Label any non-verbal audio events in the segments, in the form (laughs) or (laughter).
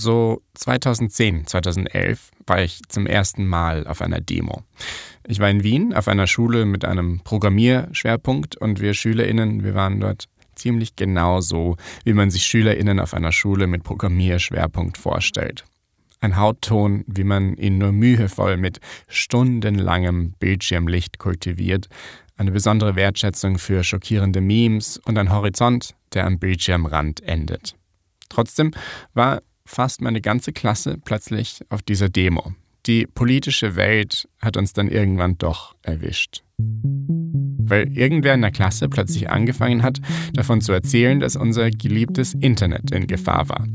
So 2010, 2011 war ich zum ersten Mal auf einer Demo. Ich war in Wien auf einer Schule mit einem Programmierschwerpunkt und wir SchülerInnen, wir waren dort ziemlich genau so, wie man sich SchülerInnen auf einer Schule mit Programmierschwerpunkt vorstellt. Ein Hautton, wie man ihn nur mühevoll mit stundenlangem Bildschirmlicht kultiviert, eine besondere Wertschätzung für schockierende Memes und ein Horizont, der am Bildschirmrand endet. Trotzdem war fast meine ganze Klasse plötzlich auf dieser Demo. Die politische Welt hat uns dann irgendwann doch erwischt. Weil irgendwer in der Klasse plötzlich angefangen hat, davon zu erzählen, dass unser geliebtes Internet in Gefahr war.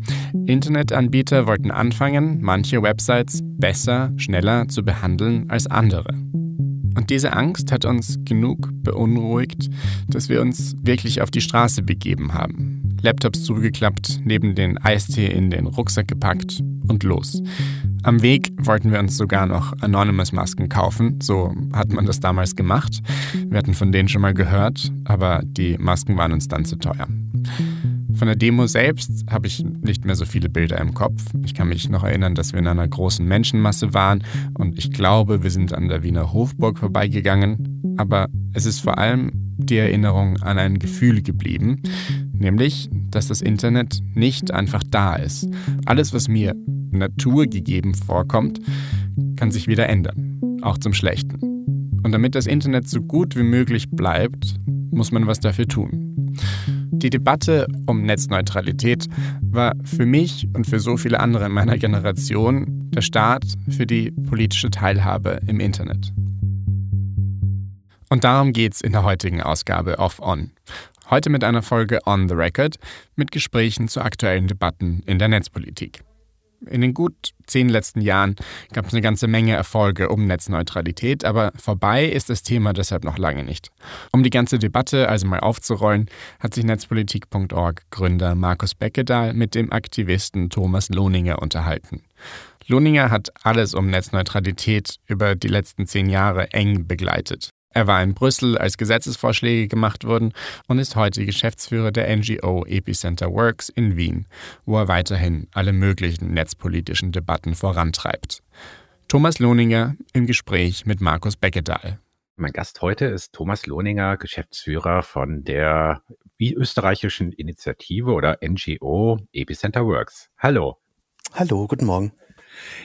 Internetanbieter wollten anfangen, manche Websites besser, schneller zu behandeln als andere. Und diese Angst hat uns genug beunruhigt, dass wir uns wirklich auf die Straße begeben haben. Laptops zugeklappt, neben den Eistee in den Rucksack gepackt und los. Am Weg wollten wir uns sogar noch Anonymous-Masken kaufen, so hat man das damals gemacht. Wir hatten von denen schon mal gehört, aber die Masken waren uns dann zu teuer. Von der Demo selbst habe ich nicht mehr so viele Bilder im Kopf. Ich kann mich noch erinnern, dass wir in einer großen Menschenmasse waren und ich glaube, wir sind an der Wiener Hofburg vorbeigegangen. Aber es ist vor allem die Erinnerung an ein Gefühl geblieben, nämlich, dass das Internet nicht einfach da ist. Alles, was mir naturgegeben vorkommt, kann sich wieder ändern, auch zum Schlechten. Und damit das Internet so gut wie möglich bleibt, muss man was dafür tun. Die Debatte um Netzneutralität war für mich und für so viele andere in meiner Generation der Start für die politische Teilhabe im Internet. Und darum geht es in der heutigen Ausgabe of On. Heute mit einer Folge On the Record mit Gesprächen zu aktuellen Debatten in der Netzpolitik. In den gut zehn letzten Jahren gab es eine ganze Menge Erfolge um Netzneutralität, aber vorbei ist das Thema deshalb noch lange nicht. Um die ganze Debatte also mal aufzurollen, hat sich Netzpolitik.org Gründer Markus Beckedahl mit dem Aktivisten Thomas Lohninger unterhalten. Lohninger hat alles um Netzneutralität über die letzten zehn Jahre eng begleitet. Er war in Brüssel, als Gesetzesvorschläge gemacht wurden und ist heute Geschäftsführer der NGO Epicenter Works in Wien, wo er weiterhin alle möglichen netzpolitischen Debatten vorantreibt. Thomas Lohninger im Gespräch mit Markus Beckedahl. Mein Gast heute ist Thomas Lohninger, Geschäftsführer von der österreichischen Initiative oder NGO Epicenter Works. Hallo. Hallo, guten Morgen.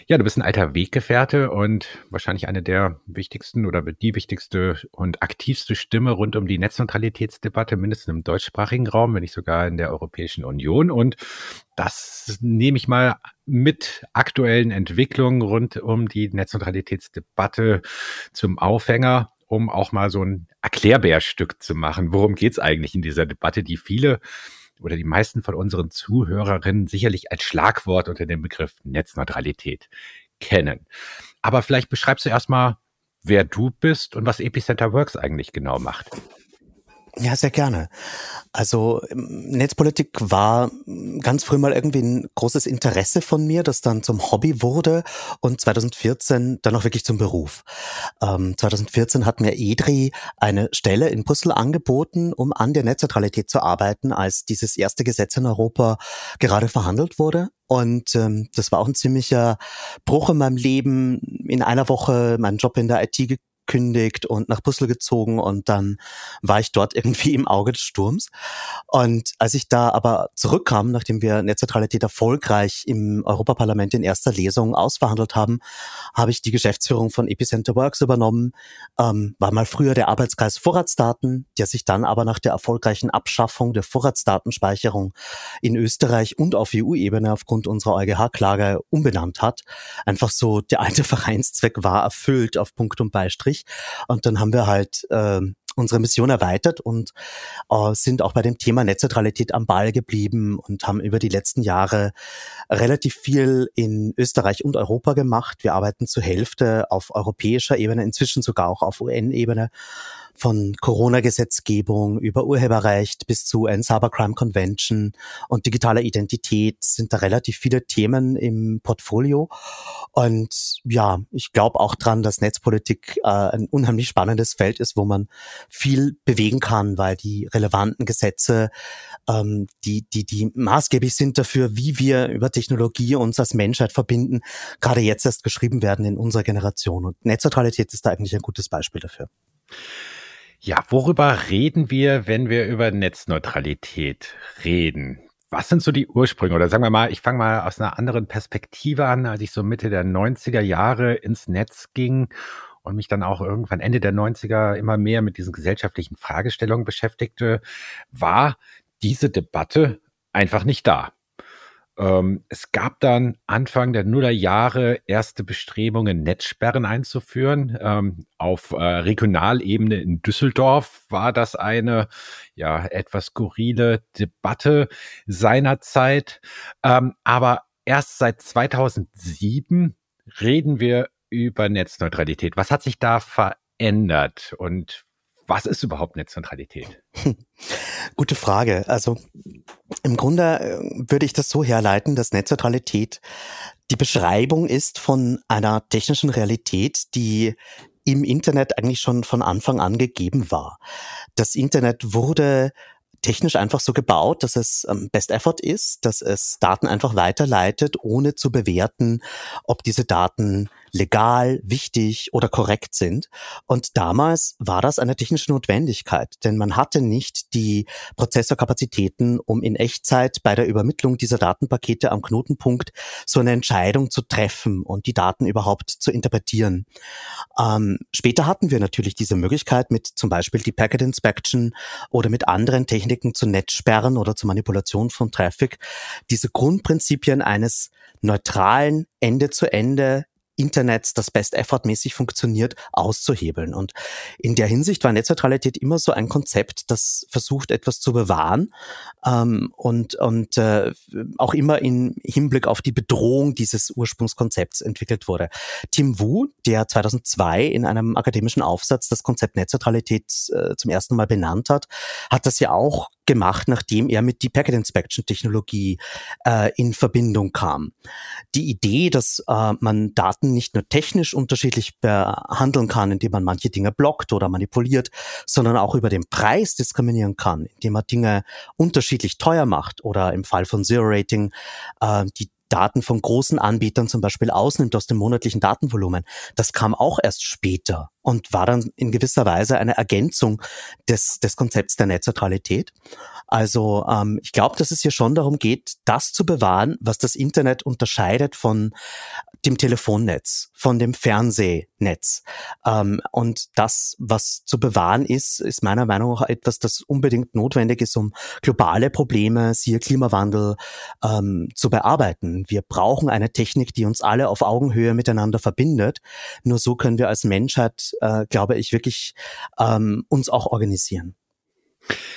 Ja, du bist ein alter Weggefährte und wahrscheinlich eine der wichtigsten oder die wichtigste und aktivste Stimme rund um die Netzneutralitätsdebatte, mindestens im deutschsprachigen Raum, wenn nicht sogar in der Europäischen Union. Und das nehme ich mal mit aktuellen Entwicklungen rund um die Netzneutralitätsdebatte zum Aufhänger um auch mal so ein Erklärbärstück zu machen. Worum geht es eigentlich in dieser Debatte, die viele oder die meisten von unseren Zuhörerinnen sicherlich als Schlagwort unter dem Begriff Netzneutralität kennen. Aber vielleicht beschreibst du erstmal, wer du bist und was Epicenter Works eigentlich genau macht. Ja, sehr gerne. Also ähm, Netzpolitik war ganz früh mal irgendwie ein großes Interesse von mir, das dann zum Hobby wurde und 2014 dann auch wirklich zum Beruf. Ähm, 2014 hat mir EDRI eine Stelle in Brüssel angeboten, um an der Netzneutralität zu arbeiten, als dieses erste Gesetz in Europa gerade verhandelt wurde. Und ähm, das war auch ein ziemlicher Bruch in meinem Leben. In einer Woche meinen Job in der IT gekündigt und nach Brüssel gezogen und dann war ich dort (laughs) irgendwie im Auge des Sturms. Und als ich da aber zurückkam, nachdem wir Netzneutralität erfolgreich im Europaparlament in erster Lesung ausverhandelt haben, habe ich die Geschäftsführung von Epicenter Works übernommen, ähm, war mal früher der Arbeitskreis Vorratsdaten, der sich dann aber nach der erfolgreichen Abschaffung der Vorratsdatenspeicherung in Österreich und auf EU-Ebene aufgrund unserer EuGH-Klage umbenannt hat. Einfach so, der alte Vereinszweck war erfüllt auf Punkt und Beistrich wichtig. Und dann haben wir halt äh, unsere Mission erweitert und äh, sind auch bei dem Thema Netzneutralität am Ball geblieben und haben über die letzten Jahre relativ viel in Österreich und Europa gemacht. Wir arbeiten zur Hälfte auf europäischer Ebene, inzwischen sogar auch auf UN-Ebene von Corona-Gesetzgebung über Urheberrecht bis zu ein Cybercrime Convention und digitaler Identität sind da relativ viele Themen im Portfolio. Und ja, ich glaube auch dran, dass Netzpolitik äh, ein unheimlich spannendes Feld ist, wo man viel bewegen kann, weil die relevanten Gesetze, ähm, die, die, die maßgeblich sind dafür, wie wir über Technologie uns als Menschheit verbinden, gerade jetzt erst geschrieben werden in unserer Generation. Und Netzneutralität ist da eigentlich ein gutes Beispiel dafür. Ja, worüber reden wir, wenn wir über Netzneutralität reden? Was sind so die Ursprünge? Oder sagen wir mal, ich fange mal aus einer anderen Perspektive an, als ich so Mitte der 90er Jahre ins Netz ging und mich dann auch irgendwann Ende der 90er immer mehr mit diesen gesellschaftlichen Fragestellungen beschäftigte, war diese Debatte einfach nicht da. Ähm, es gab dann Anfang der Nullerjahre erste Bestrebungen, Netzsperren einzuführen. Ähm, auf äh, Regionalebene in Düsseldorf war das eine ja etwas skurrile Debatte seinerzeit. Ähm, aber erst seit 2007 reden wir über Netzneutralität. Was hat sich da verändert und was ist überhaupt Netzneutralität? (laughs) Gute Frage. Also im Grunde äh, würde ich das so herleiten, dass Netzneutralität die Beschreibung ist von einer technischen Realität, die im Internet eigentlich schon von Anfang an gegeben war. Das Internet wurde technisch einfach so gebaut, dass es ähm, Best Effort ist, dass es Daten einfach weiterleitet, ohne zu bewerten, ob diese Daten legal, wichtig oder korrekt sind. Und damals war das eine technische Notwendigkeit, denn man hatte nicht die Prozessorkapazitäten, um in Echtzeit bei der Übermittlung dieser Datenpakete am Knotenpunkt so eine Entscheidung zu treffen und die Daten überhaupt zu interpretieren. Ähm, später hatten wir natürlich diese Möglichkeit mit zum Beispiel die Packet Inspection oder mit anderen Techniken zu Netzsperren oder zur Manipulation von Traffic, diese Grundprinzipien eines neutralen Ende zu Ende Internets, das Best Effort mäßig funktioniert, auszuhebeln. Und in der Hinsicht war Netzneutralität immer so ein Konzept, das versucht, etwas zu bewahren ähm, und, und äh, auch immer im Hinblick auf die Bedrohung dieses Ursprungskonzepts entwickelt wurde. Tim Wu, der 2002 in einem akademischen Aufsatz das Konzept Netzneutralität äh, zum ersten Mal benannt hat, hat das ja auch gemacht, nachdem er mit die Packet Inspection Technologie äh, in Verbindung kam. Die Idee, dass äh, man Daten nicht nur technisch unterschiedlich behandeln kann, indem man manche Dinge blockt oder manipuliert, sondern auch über den Preis diskriminieren kann, indem man Dinge unterschiedlich teuer macht oder im Fall von Zero Rating äh, die Daten von großen Anbietern zum Beispiel ausnimmt aus dem monatlichen Datenvolumen. Das kam auch erst später und war dann in gewisser Weise eine Ergänzung des, des Konzepts der Netzneutralität. Also ähm, ich glaube, dass es hier schon darum geht, das zu bewahren, was das Internet unterscheidet von dem Telefonnetz, von dem Fernsehnetz. Ähm, und das, was zu bewahren ist, ist meiner Meinung nach etwas, das unbedingt notwendig ist, um globale Probleme, siehe Klimawandel, ähm, zu bearbeiten. Wir brauchen eine Technik, die uns alle auf Augenhöhe miteinander verbindet. Nur so können wir als Menschheit, äh, glaube ich, wirklich ähm, uns auch organisieren.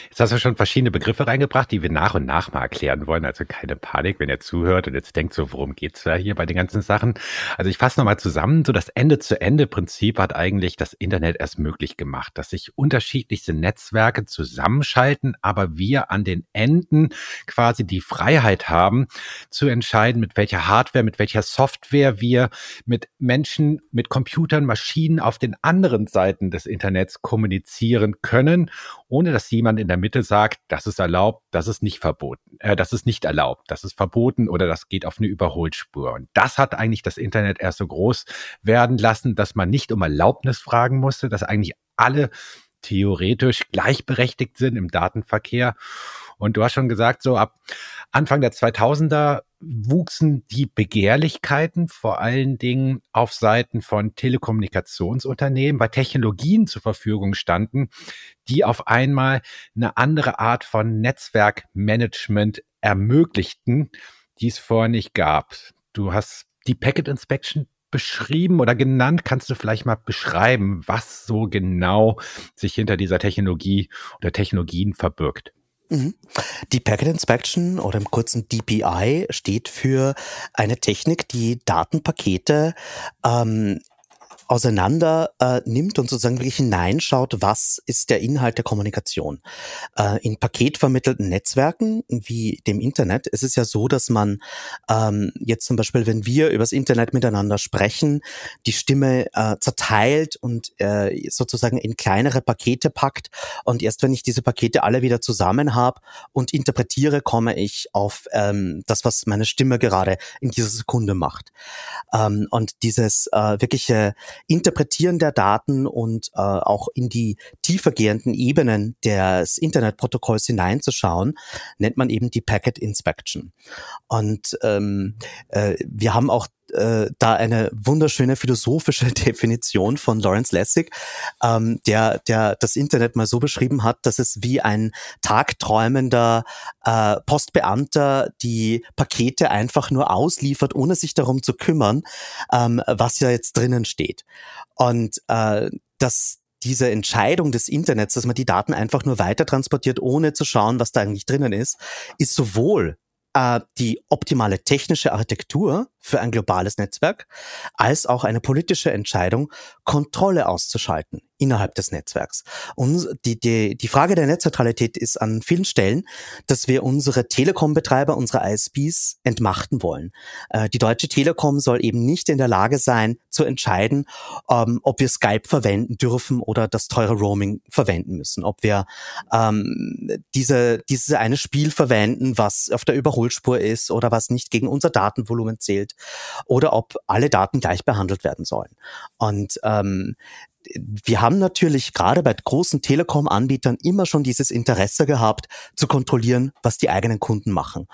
Jetzt hast du schon verschiedene Begriffe reingebracht, die wir nach und nach mal erklären wollen. Also keine Panik, wenn ihr zuhört und jetzt denkt so, worum geht's da hier bei den ganzen Sachen? Also ich fasse nochmal zusammen. So das Ende-zu-Ende-Prinzip hat eigentlich das Internet erst möglich gemacht, dass sich unterschiedlichste Netzwerke zusammenschalten, aber wir an den Enden quasi die Freiheit haben, zu entscheiden, mit welcher Hardware, mit welcher Software wir mit Menschen, mit Computern, Maschinen auf den anderen Seiten des Internets kommunizieren können, ohne dass jemand in der Mitte sagt, das ist erlaubt, das ist nicht verboten, äh, das ist nicht erlaubt, das ist verboten oder das geht auf eine Überholspur. Und das hat eigentlich das Internet erst so groß werden lassen, dass man nicht um Erlaubnis fragen musste, dass eigentlich alle theoretisch gleichberechtigt sind im Datenverkehr. Und du hast schon gesagt, so ab Anfang der 2000er wuchsen die Begehrlichkeiten vor allen Dingen auf Seiten von Telekommunikationsunternehmen, weil Technologien zur Verfügung standen, die auf einmal eine andere Art von Netzwerkmanagement ermöglichten, die es vorher nicht gab. Du hast die Packet Inspection beschrieben oder genannt. Kannst du vielleicht mal beschreiben, was so genau sich hinter dieser Technologie oder Technologien verbirgt? Die Packet Inspection oder im kurzen DPI steht für eine Technik, die Datenpakete ähm, auseinander äh, nimmt und sozusagen wirklich hineinschaut, was ist der Inhalt der Kommunikation. Äh, in paketvermittelten Netzwerken wie dem Internet ist es ja so, dass man ähm, jetzt zum Beispiel, wenn wir übers Internet miteinander sprechen, die Stimme äh, zerteilt und äh, sozusagen in kleinere Pakete packt und erst wenn ich diese Pakete alle wieder zusammen habe und interpretiere, komme ich auf ähm, das, was meine Stimme gerade in dieser Sekunde macht. Ähm, und dieses äh, wirkliche Interpretieren der Daten und äh, auch in die tiefergehenden Ebenen des Internetprotokolls hineinzuschauen, nennt man eben die Packet Inspection. Und ähm, äh, wir haben auch äh, da eine wunderschöne philosophische (laughs) Definition von Lawrence Lessig, ähm, der, der das Internet mal so beschrieben hat, dass es wie ein tagträumender äh, Postbeamter die Pakete einfach nur ausliefert, ohne sich darum zu kümmern, ähm, was ja jetzt drinnen steht. Und äh, das, diese Entscheidung des Internets, dass man die Daten einfach nur weiter transportiert, ohne zu schauen, was da eigentlich drinnen ist, ist sowohl äh, die optimale technische Architektur für ein globales Netzwerk, als auch eine politische Entscheidung, Kontrolle auszuschalten innerhalb des Netzwerks. Und die, die, die Frage der Netzneutralität ist an vielen Stellen, dass wir unsere Telekom-Betreiber, unsere ISPs entmachten wollen. Äh, die Deutsche Telekom soll eben nicht in der Lage sein, zu entscheiden, ähm, ob wir Skype verwenden dürfen oder das teure Roaming verwenden müssen, ob wir ähm, diese, dieses eine Spiel verwenden, was auf der Überholspur ist oder was nicht gegen unser Datenvolumen zählt oder ob alle Daten gleich behandelt werden sollen. Und ähm, wir haben natürlich gerade bei großen Telekom-Anbietern immer schon dieses Interesse gehabt, zu kontrollieren, was die eigenen Kunden machen.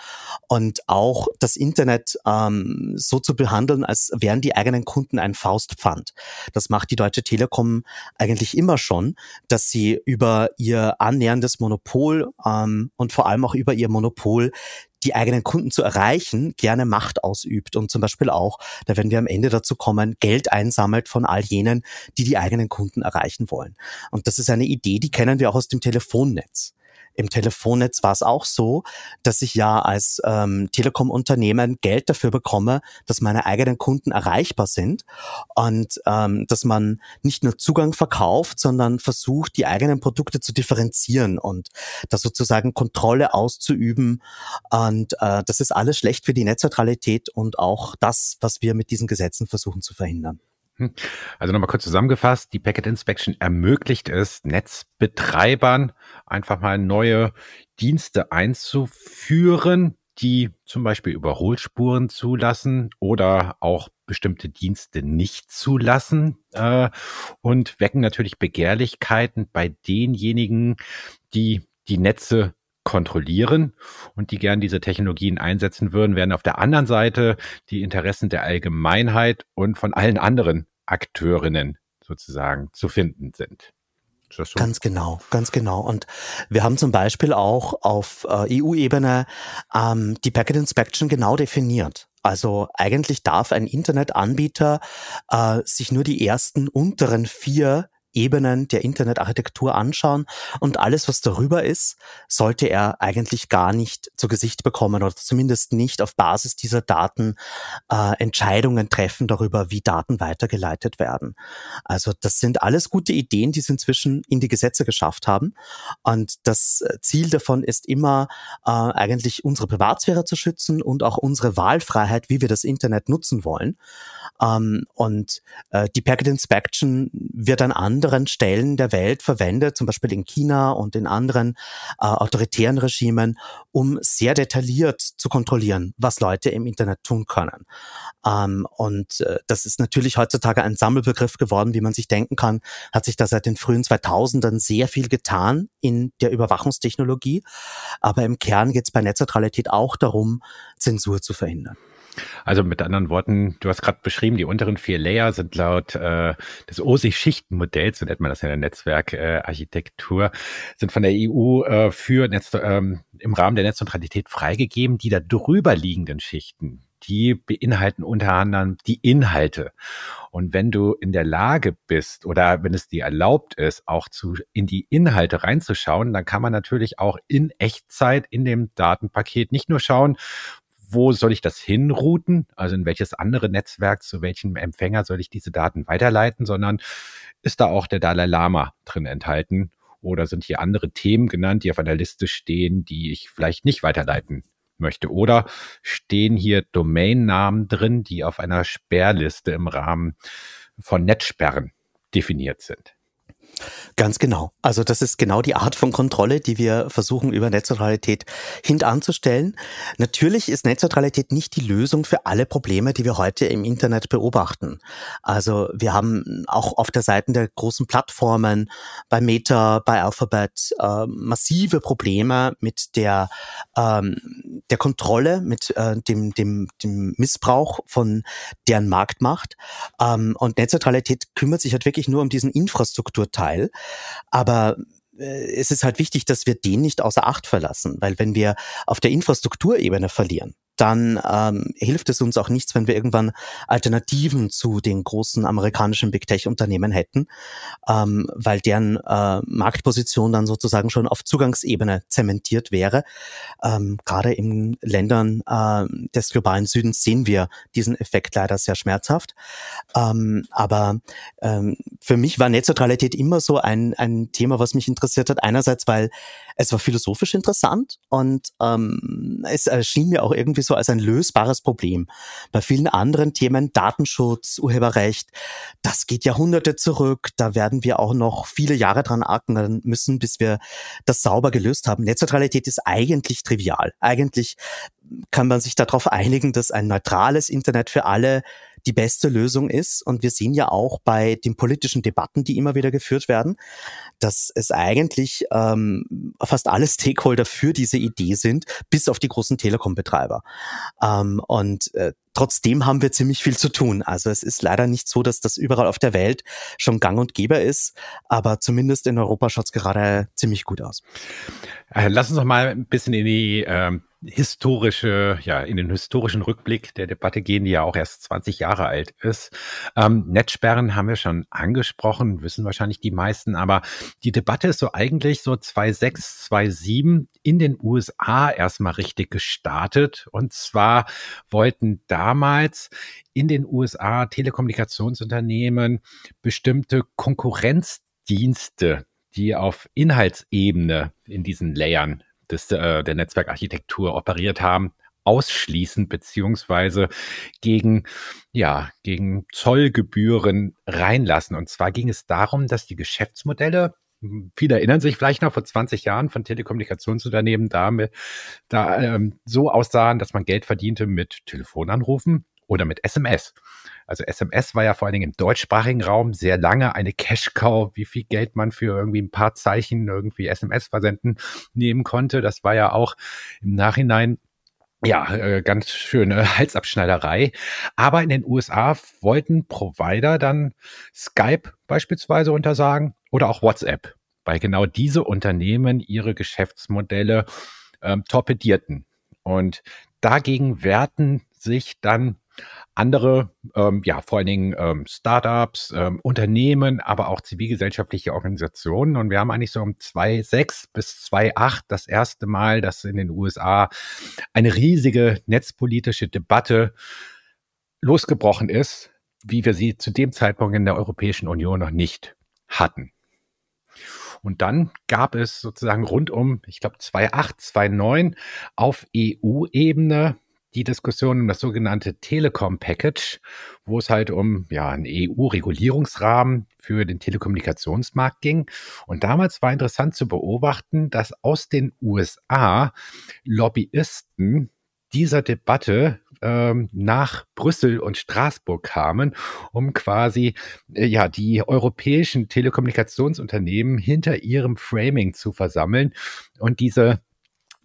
Und auch das Internet ähm, so zu behandeln, als wären die eigenen Kunden ein Faustpfand. Das macht die Deutsche Telekom eigentlich immer schon, dass sie über ihr annäherndes Monopol ähm, und vor allem auch über ihr Monopol die eigenen Kunden zu erreichen, gerne Macht ausübt und zum Beispiel auch, da werden wir am Ende dazu kommen, Geld einsammelt von all jenen, die die eigenen Kunden erreichen wollen. Und das ist eine Idee, die kennen wir auch aus dem Telefonnetz. Im Telefonnetz war es auch so, dass ich ja als ähm, Telekom-Unternehmen Geld dafür bekomme, dass meine eigenen Kunden erreichbar sind und ähm, dass man nicht nur Zugang verkauft, sondern versucht, die eigenen Produkte zu differenzieren und da sozusagen Kontrolle auszuüben. Und äh, das ist alles schlecht für die Netzneutralität und auch das, was wir mit diesen Gesetzen versuchen zu verhindern. Hm. Also nochmal kurz zusammengefasst, die Packet Inspection ermöglicht es Netzbetreibern einfach mal neue Dienste einzuführen, die zum Beispiel Überholspuren zulassen oder auch bestimmte Dienste nicht zulassen äh, und wecken natürlich Begehrlichkeiten bei denjenigen, die die Netze kontrollieren und die gern diese Technologien einsetzen würden, während auf der anderen Seite die Interessen der Allgemeinheit und von allen anderen Akteurinnen sozusagen zu finden sind. So? Ganz genau, ganz genau. Und wir haben zum Beispiel auch auf äh, EU-Ebene ähm, die Packet Inspection genau definiert. Also eigentlich darf ein Internetanbieter äh, sich nur die ersten unteren vier Ebenen der Internetarchitektur anschauen und alles, was darüber ist, sollte er eigentlich gar nicht zu Gesicht bekommen oder zumindest nicht auf Basis dieser Daten äh, Entscheidungen treffen darüber, wie Daten weitergeleitet werden. Also das sind alles gute Ideen, die es inzwischen in die Gesetze geschafft haben und das Ziel davon ist immer äh, eigentlich unsere Privatsphäre zu schützen und auch unsere Wahlfreiheit, wie wir das Internet nutzen wollen. Ähm, und äh, die Packet Inspection wird an anderen Stellen der Welt verwendet, zum Beispiel in China und in anderen äh, autoritären Regimen, um sehr detailliert zu kontrollieren, was Leute im Internet tun können. Ähm, und äh, das ist natürlich heutzutage ein Sammelbegriff geworden, wie man sich denken kann, hat sich da seit den frühen 2000ern sehr viel getan in der Überwachungstechnologie. Aber im Kern geht es bei Netzneutralität auch darum, Zensur zu verhindern. Also mit anderen Worten, du hast gerade beschrieben, die unteren vier Layer sind laut äh, des OSI-Schichtenmodells, so nennt man das in der Netzwerkarchitektur, äh, sind von der EU äh, für Netz, ähm, im Rahmen der Netzneutralität freigegeben. Die da drüber liegenden Schichten, die beinhalten unter anderem die Inhalte. Und wenn du in der Lage bist oder wenn es dir erlaubt ist, auch zu, in die Inhalte reinzuschauen, dann kann man natürlich auch in Echtzeit in dem Datenpaket nicht nur schauen, wo soll ich das hinrouten? Also in welches andere Netzwerk, zu welchem Empfänger soll ich diese Daten weiterleiten, sondern ist da auch der Dalai Lama drin enthalten? Oder sind hier andere Themen genannt, die auf einer Liste stehen, die ich vielleicht nicht weiterleiten möchte? Oder stehen hier Domainnamen drin, die auf einer Sperrliste im Rahmen von Netzsperren definiert sind? Ganz genau. Also das ist genau die Art von Kontrolle, die wir versuchen über Netzneutralität hintanzustellen. Natürlich ist Netzneutralität nicht die Lösung für alle Probleme, die wir heute im Internet beobachten. Also wir haben auch auf der Seite der großen Plattformen, bei Meta, bei Alphabet, äh, massive Probleme mit der, ähm, der Kontrolle, mit äh, dem, dem, dem Missbrauch von deren Marktmacht. Ähm, und Netzneutralität kümmert sich halt wirklich nur um diesen Infrastrukturteil Teil. Aber äh, es ist halt wichtig, dass wir den nicht außer Acht verlassen, weil wenn wir auf der Infrastrukturebene verlieren, dann ähm, hilft es uns auch nichts, wenn wir irgendwann Alternativen zu den großen amerikanischen Big Tech-Unternehmen hätten, ähm, weil deren äh, Marktposition dann sozusagen schon auf Zugangsebene zementiert wäre. Ähm, Gerade in Ländern äh, des globalen Südens sehen wir diesen Effekt leider sehr schmerzhaft. Ähm, aber ähm, für mich war Netzneutralität immer so ein, ein Thema, was mich interessiert hat. Einerseits, weil es war philosophisch interessant und ähm, es erschien mir auch irgendwie so als ein lösbares Problem. Bei vielen anderen Themen, Datenschutz, Urheberrecht, das geht Jahrhunderte zurück. Da werden wir auch noch viele Jahre dran ackern müssen, bis wir das sauber gelöst haben. Netzneutralität ist eigentlich trivial. Eigentlich kann man sich darauf einigen, dass ein neutrales Internet für alle die beste Lösung ist. Und wir sehen ja auch bei den politischen Debatten, die immer wieder geführt werden, dass es eigentlich ähm, fast alle Stakeholder für diese Idee sind, bis auf die großen Telekom-Betreiber. Ähm, und äh, trotzdem haben wir ziemlich viel zu tun. Also es ist leider nicht so, dass das überall auf der Welt schon gang und gäbe ist, aber zumindest in Europa schaut es gerade ziemlich gut aus. Äh, lass uns noch mal ein bisschen in die ähm, historische, ja, in den historischen Rückblick der Debatte gehen, die ja auch erst 20 Jahre alt ist. Ähm, Netzsperren haben wir schon angesprochen, wissen wahrscheinlich die meisten, aber die Debatte ist so eigentlich so 2006, 2007 in den USA erstmal richtig gestartet. Und zwar wollten damals in den USA Telekommunikationsunternehmen bestimmte Konkurrenzdienste die auf Inhaltsebene in diesen Layern des, äh, der Netzwerkarchitektur operiert haben, ausschließen beziehungsweise gegen ja gegen Zollgebühren reinlassen. Und zwar ging es darum, dass die Geschäftsmodelle Viele erinnern sich vielleicht noch vor 20 Jahren von Telekommunikationsunternehmen damit, da ähm, so aussahen, dass man Geld verdiente mit Telefonanrufen oder mit SMS. Also SMS war ja vor allen Dingen im deutschsprachigen Raum sehr lange eine Cash-Cow, wie viel Geld man für irgendwie ein paar Zeichen irgendwie SMS versenden nehmen konnte. Das war ja auch im Nachhinein ja, äh, ganz schöne (laughs) Halsabschneiderei. Aber in den USA wollten Provider dann Skype beispielsweise untersagen oder auch WhatsApp, weil genau diese Unternehmen ihre Geschäftsmodelle ähm, torpedierten. Und dagegen wehrten sich dann andere, ähm, ja, vor allen Dingen ähm, Startups, ähm, Unternehmen, aber auch zivilgesellschaftliche Organisationen. Und wir haben eigentlich so um 2006 bis 2008 das erste Mal, dass in den USA eine riesige netzpolitische Debatte losgebrochen ist, wie wir sie zu dem Zeitpunkt in der Europäischen Union noch nicht hatten. Und dann gab es sozusagen rund um, ich glaube, 2008, 2009 auf EU-Ebene die Diskussion um das sogenannte Telekom-Package, wo es halt um ja, einen EU-Regulierungsrahmen für den Telekommunikationsmarkt ging. Und damals war interessant zu beobachten, dass aus den USA Lobbyisten dieser Debatte ähm, nach Brüssel und Straßburg kamen, um quasi äh, ja die europäischen Telekommunikationsunternehmen hinter ihrem Framing zu versammeln und diese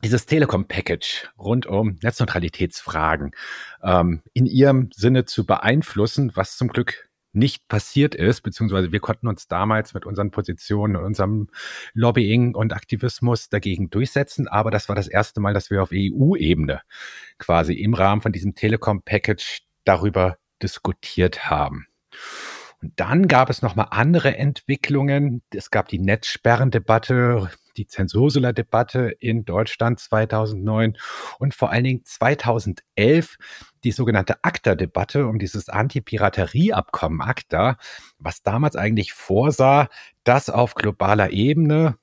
dieses Telekom-Package rund um Netzneutralitätsfragen ähm, in ihrem Sinne zu beeinflussen, was zum Glück nicht passiert ist, beziehungsweise wir konnten uns damals mit unseren Positionen und unserem Lobbying und Aktivismus dagegen durchsetzen. Aber das war das erste Mal, dass wir auf EU-Ebene quasi im Rahmen von diesem Telekom-Package darüber diskutiert haben. Und dann gab es nochmal andere Entwicklungen. Es gab die Netzsperrendebatte die Zensursula-Debatte in Deutschland 2009 und vor allen Dingen 2011 die sogenannte ACTA-Debatte um dieses Anti-Piraterie-Abkommen ACTA, was damals eigentlich vorsah, dass auf globaler Ebene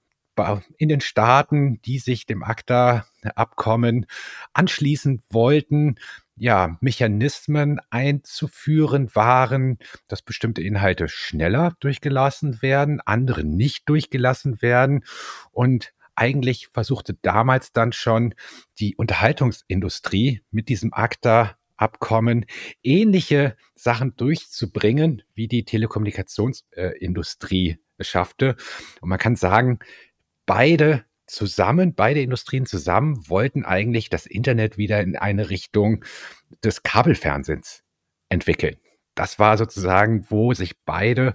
in den Staaten, die sich dem ACTA-Abkommen anschließen wollten, ja, Mechanismen einzuführen waren, dass bestimmte Inhalte schneller durchgelassen werden, andere nicht durchgelassen werden. Und eigentlich versuchte damals dann schon die Unterhaltungsindustrie mit diesem ACTA-Abkommen ähnliche Sachen durchzubringen, wie die Telekommunikationsindustrie äh, schaffte. Und man kann sagen, beide zusammen, beide Industrien zusammen wollten eigentlich das Internet wieder in eine Richtung des Kabelfernsehens entwickeln. Das war sozusagen, wo sich beide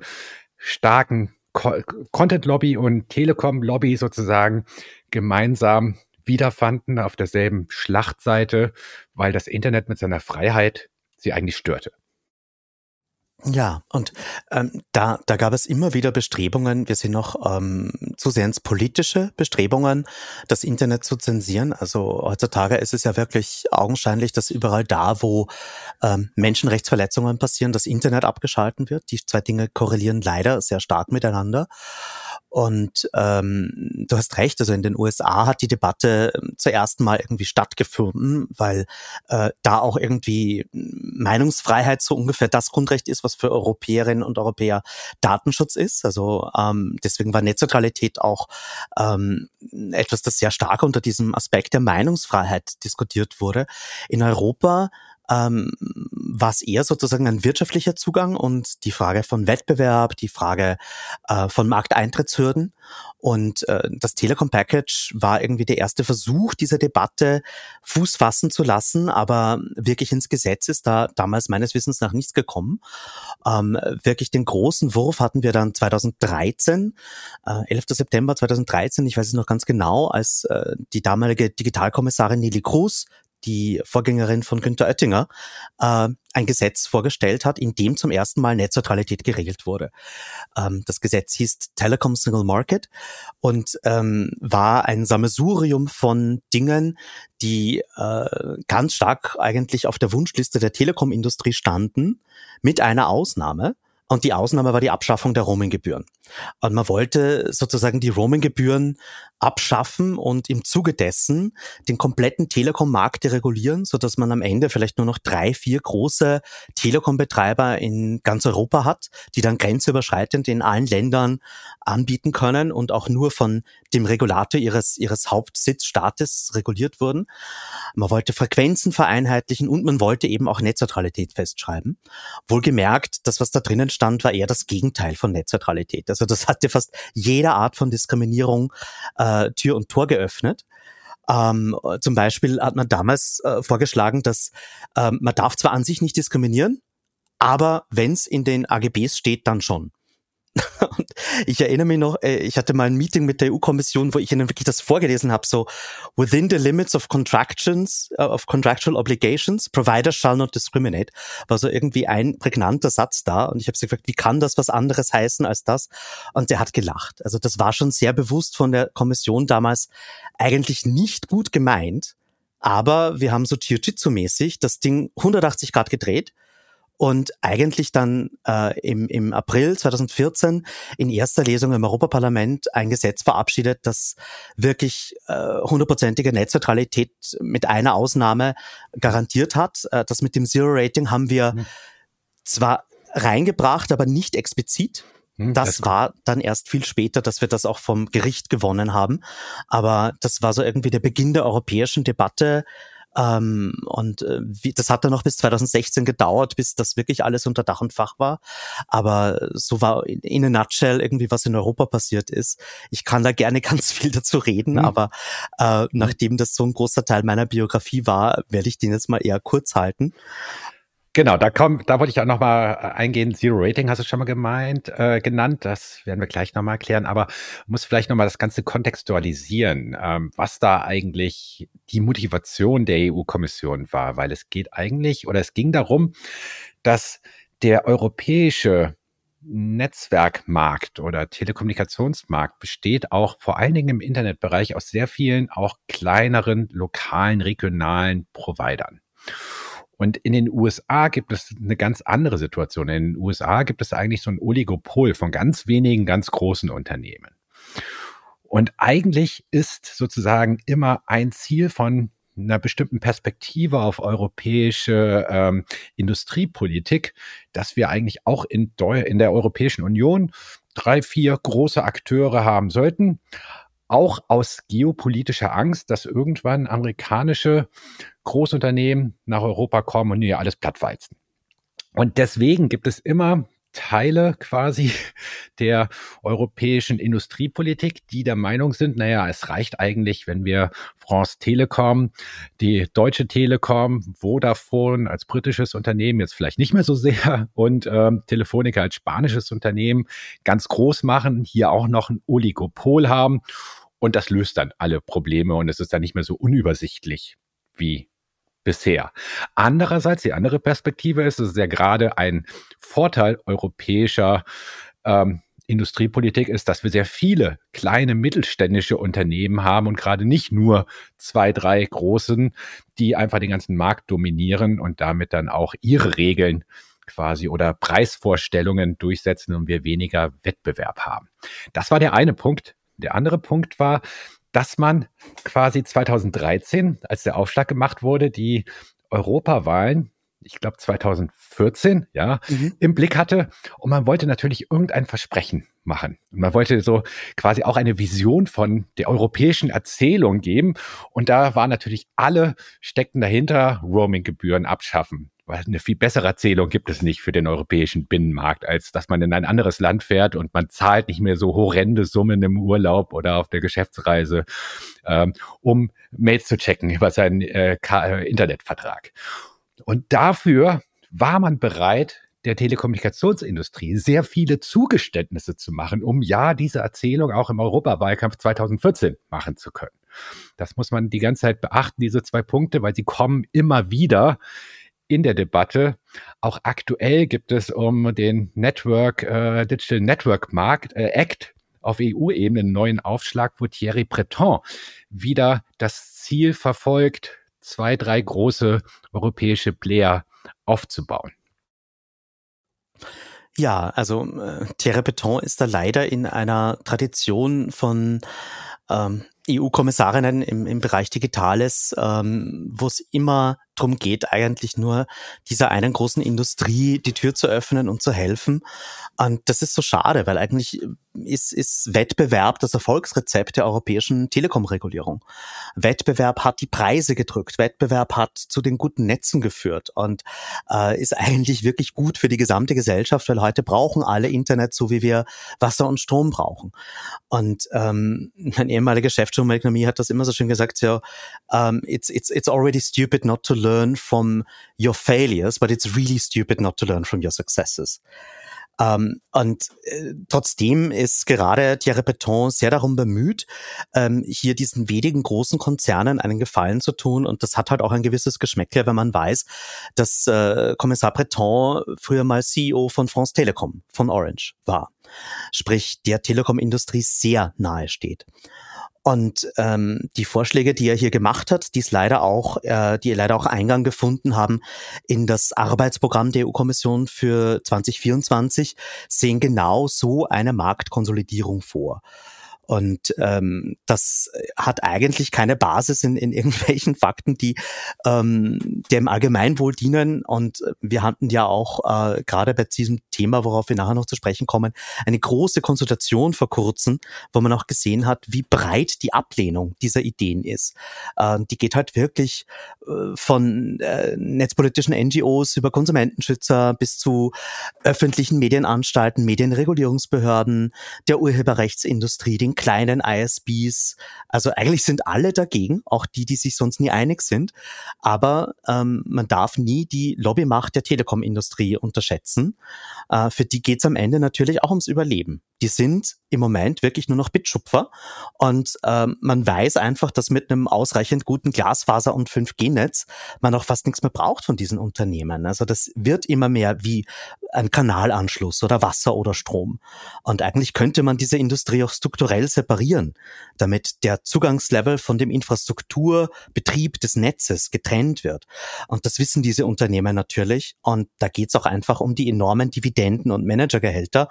starken Content Lobby und Telekom Lobby sozusagen gemeinsam wiederfanden auf derselben Schlachtseite, weil das Internet mit seiner Freiheit sie eigentlich störte. Ja, und ähm, da, da gab es immer wieder Bestrebungen, wir sind noch ähm, zu sehr ins politische Bestrebungen, das Internet zu zensieren. Also heutzutage ist es ja wirklich augenscheinlich, dass überall da, wo ähm, Menschenrechtsverletzungen passieren, das Internet abgeschalten wird. Die zwei Dinge korrelieren leider sehr stark miteinander. Und ähm, du hast recht, also in den USA hat die Debatte ähm, zuerst mal irgendwie stattgefunden, weil äh, da auch irgendwie Meinungsfreiheit so ungefähr das Grundrecht ist, was für Europäerinnen und Europäer Datenschutz ist. Also ähm, deswegen war Netzneutralität auch ähm, etwas, das sehr stark unter diesem Aspekt der Meinungsfreiheit diskutiert wurde. In Europa ähm, war es eher sozusagen ein wirtschaftlicher Zugang und die Frage von Wettbewerb, die Frage äh, von Markteintrittshürden. Und äh, das Telekom Package war irgendwie der erste Versuch, diese Debatte Fuß fassen zu lassen, aber wirklich ins Gesetz ist da damals meines Wissens nach nichts gekommen. Ähm, wirklich den großen Wurf hatten wir dann 2013, äh, 11. September 2013, ich weiß es noch ganz genau, als äh, die damalige Digitalkommissarin Nili Cruz die Vorgängerin von Günter Oettinger, äh, ein Gesetz vorgestellt hat, in dem zum ersten Mal Netzneutralität geregelt wurde. Ähm, das Gesetz hieß Telecom Single Market und ähm, war ein Sammelsurium von Dingen, die äh, ganz stark eigentlich auf der Wunschliste der Telekom-Industrie standen, mit einer Ausnahme. Und die Ausnahme war die Abschaffung der Roaminggebühren. Und man wollte sozusagen die Roaminggebühren abschaffen und im Zuge dessen den kompletten Telekom-Markt deregulieren, so dass man am Ende vielleicht nur noch drei, vier große Telekom-Betreiber in ganz Europa hat, die dann grenzüberschreitend in allen Ländern anbieten können und auch nur von dem Regulator ihres, ihres Hauptsitzstaates reguliert wurden. Man wollte Frequenzen vereinheitlichen und man wollte eben auch Netzneutralität festschreiben. Wohlgemerkt, das, was da drinnen stand, war eher das Gegenteil von Netzneutralität. Also das hatte fast jede Art von Diskriminierung äh, Tür und Tor geöffnet. Ähm, zum Beispiel hat man damals äh, vorgeschlagen, dass ähm, man darf zwar an sich nicht diskriminieren, aber wenn es in den AGBs steht, dann schon. Und ich erinnere mich noch, äh, ich hatte mal ein Meeting mit der EU-Kommission, wo ich ihnen wirklich das vorgelesen habe, so within the limits of contractions, uh, of contractual obligations, providers shall not discriminate, war so irgendwie ein prägnanter Satz da und ich habe sie gefragt, wie kann das was anderes heißen als das? Und der hat gelacht. Also das war schon sehr bewusst von der Kommission damals eigentlich nicht gut gemeint, aber wir haben so Jiu-Jitsu-mäßig das Ding 180 Grad gedreht und eigentlich dann äh, im, im April 2014 in erster Lesung im Europaparlament ein Gesetz verabschiedet, das wirklich äh, hundertprozentige äh, Netzneutralität mit einer Ausnahme garantiert hat. Äh, das mit dem Zero-Rating haben wir mhm. zwar reingebracht, aber nicht explizit. Hm, das war dann erst viel später, dass wir das auch vom Gericht gewonnen haben. Aber das war so irgendwie der Beginn der europäischen Debatte ähm, und äh, wie, das hat dann noch bis 2016 gedauert, bis das wirklich alles unter Dach und Fach war. Aber so war in, in a nutshell irgendwie, was in Europa passiert ist. Ich kann da gerne (laughs) ganz viel dazu reden, mhm. aber äh, nachdem das so ein großer Teil meiner Biografie war, werde ich den jetzt mal eher kurz halten. Genau, da kommt, da wollte ich auch nochmal äh, eingehen. Zero Rating hast du schon mal gemeint, äh, genannt. Das werden wir gleich nochmal erklären. Aber muss vielleicht nochmal das Ganze kontextualisieren, ähm, was da eigentlich die Motivation der EU-Kommission war, weil es geht eigentlich oder es ging darum, dass der europäische Netzwerkmarkt oder Telekommunikationsmarkt besteht auch vor allen Dingen im Internetbereich aus sehr vielen auch kleineren, lokalen, regionalen Providern. Und in den USA gibt es eine ganz andere Situation. In den USA gibt es eigentlich so ein Oligopol von ganz wenigen ganz großen Unternehmen. Und eigentlich ist sozusagen immer ein Ziel von einer bestimmten Perspektive auf europäische ähm, Industriepolitik, dass wir eigentlich auch in, in der Europäischen Union drei, vier große Akteure haben sollten, auch aus geopolitischer Angst, dass irgendwann amerikanische Großunternehmen nach Europa kommen und hier alles plattweizen. Und deswegen gibt es immer Teile quasi (laughs) der europäischen Industriepolitik, die der Meinung sind, naja, es reicht eigentlich, wenn wir France Telekom, die Deutsche Telekom, Vodafone als britisches Unternehmen jetzt vielleicht nicht mehr so sehr (laughs) und ähm, Telefonica als spanisches Unternehmen ganz groß machen, hier auch noch ein Oligopol haben. Und das löst dann alle Probleme und es ist dann nicht mehr so unübersichtlich wie bisher. Andererseits, die andere Perspektive ist, es ist ja gerade ein Vorteil europäischer ähm, Industriepolitik ist, dass wir sehr viele kleine mittelständische Unternehmen haben und gerade nicht nur zwei, drei großen, die einfach den ganzen Markt dominieren und damit dann auch ihre Regeln quasi oder Preisvorstellungen durchsetzen und wir weniger Wettbewerb haben. Das war der eine Punkt. Der andere Punkt war, dass man quasi 2013, als der Aufschlag gemacht wurde, die Europawahlen, ich glaube 2014, ja, mhm. im Blick hatte. Und man wollte natürlich irgendein Versprechen machen. Und man wollte so quasi auch eine Vision von der europäischen Erzählung geben. Und da waren natürlich alle steckten dahinter, Roaming-Gebühren abschaffen, weil eine viel bessere Erzählung gibt es nicht für den europäischen Binnenmarkt, als dass man in ein anderes Land fährt und man zahlt nicht mehr so horrende Summen im Urlaub oder auf der Geschäftsreise, ähm, um Mails zu checken über seinen äh, äh, Internetvertrag. Und dafür war man bereit, der Telekommunikationsindustrie sehr viele Zugeständnisse zu machen, um ja diese Erzählung auch im Europawahlkampf 2014 machen zu können. Das muss man die ganze Zeit beachten, diese zwei Punkte, weil sie kommen immer wieder in der Debatte. Auch aktuell gibt es um den Network, äh, Digital Network Markt äh, Act auf EU-Ebene einen neuen Aufschlag, wo Thierry Breton wieder das Ziel verfolgt, zwei, drei große europäische Player aufzubauen. Ja, also äh, Thierry Breton ist da leider in einer Tradition von ähm, EU-Kommissarinnen im, im Bereich Digitales, ähm, wo es immer darum geht, eigentlich nur dieser einen großen Industrie die Tür zu öffnen und zu helfen. Und das ist so schade, weil eigentlich ist, ist Wettbewerb das Erfolgsrezept der europäischen Telekom-Regulierung. Wettbewerb hat die Preise gedrückt, Wettbewerb hat zu den guten Netzen geführt und äh, ist eigentlich wirklich gut für die gesamte Gesellschaft, weil heute brauchen alle Internet, so wie wir Wasser und Strom brauchen. Und ähm, mein ehemaliger Chef Joe McNamee hat das immer so schön gesagt, so, um, it's, it's, it's already stupid not to learn from your failures, but it's really stupid not to learn from your successes. Ähm, und äh, trotzdem ist gerade Thierry Breton sehr darum bemüht, ähm, hier diesen wenigen großen Konzernen einen Gefallen zu tun. Und das hat halt auch ein gewisses Geschmäckle, wenn man weiß, dass äh, Kommissar Breton früher mal CEO von France Telecom, von Orange war. Sprich, der Telekom-Industrie sehr nahe steht. Und ähm, die Vorschläge, die er hier gemacht hat, die es leider auch, äh, die leider auch Eingang gefunden haben in das Arbeitsprogramm der EU-Kommission für 2024, sehen genau so eine Marktkonsolidierung vor. Und ähm, das hat eigentlich keine Basis in, in (laughs) irgendwelchen Fakten, die ähm, dem Allgemeinwohl dienen. Und wir hatten ja auch äh, gerade bei diesem Thema, worauf wir nachher noch zu sprechen kommen, eine große Konsultation vor kurzem, wo man auch gesehen hat, wie breit die Ablehnung dieser Ideen ist. Äh, die geht halt wirklich äh, von äh, netzpolitischen NGOs über Konsumentenschützer bis zu öffentlichen Medienanstalten, Medienregulierungsbehörden, der Urheberrechtsindustrie, den kleinen ISBs. Also eigentlich sind alle dagegen, auch die, die sich sonst nie einig sind. Aber ähm, man darf nie die Lobbymacht der Telekomindustrie unterschätzen. Äh, für die geht's am Ende natürlich auch ums Überleben. Die sind im Moment wirklich nur noch Bitschupfer und ähm, man weiß einfach, dass mit einem ausreichend guten Glasfaser- und 5G-Netz man auch fast nichts mehr braucht von diesen Unternehmen. Also das wird immer mehr wie ein Kanalanschluss oder Wasser oder Strom. Und eigentlich könnte man diese Industrie auch strukturell separieren, damit der Zugangslevel von dem Infrastrukturbetrieb des Netzes getrennt wird. Und das wissen diese Unternehmen natürlich. Und da geht es auch einfach um die enormen Dividenden und Managergehälter,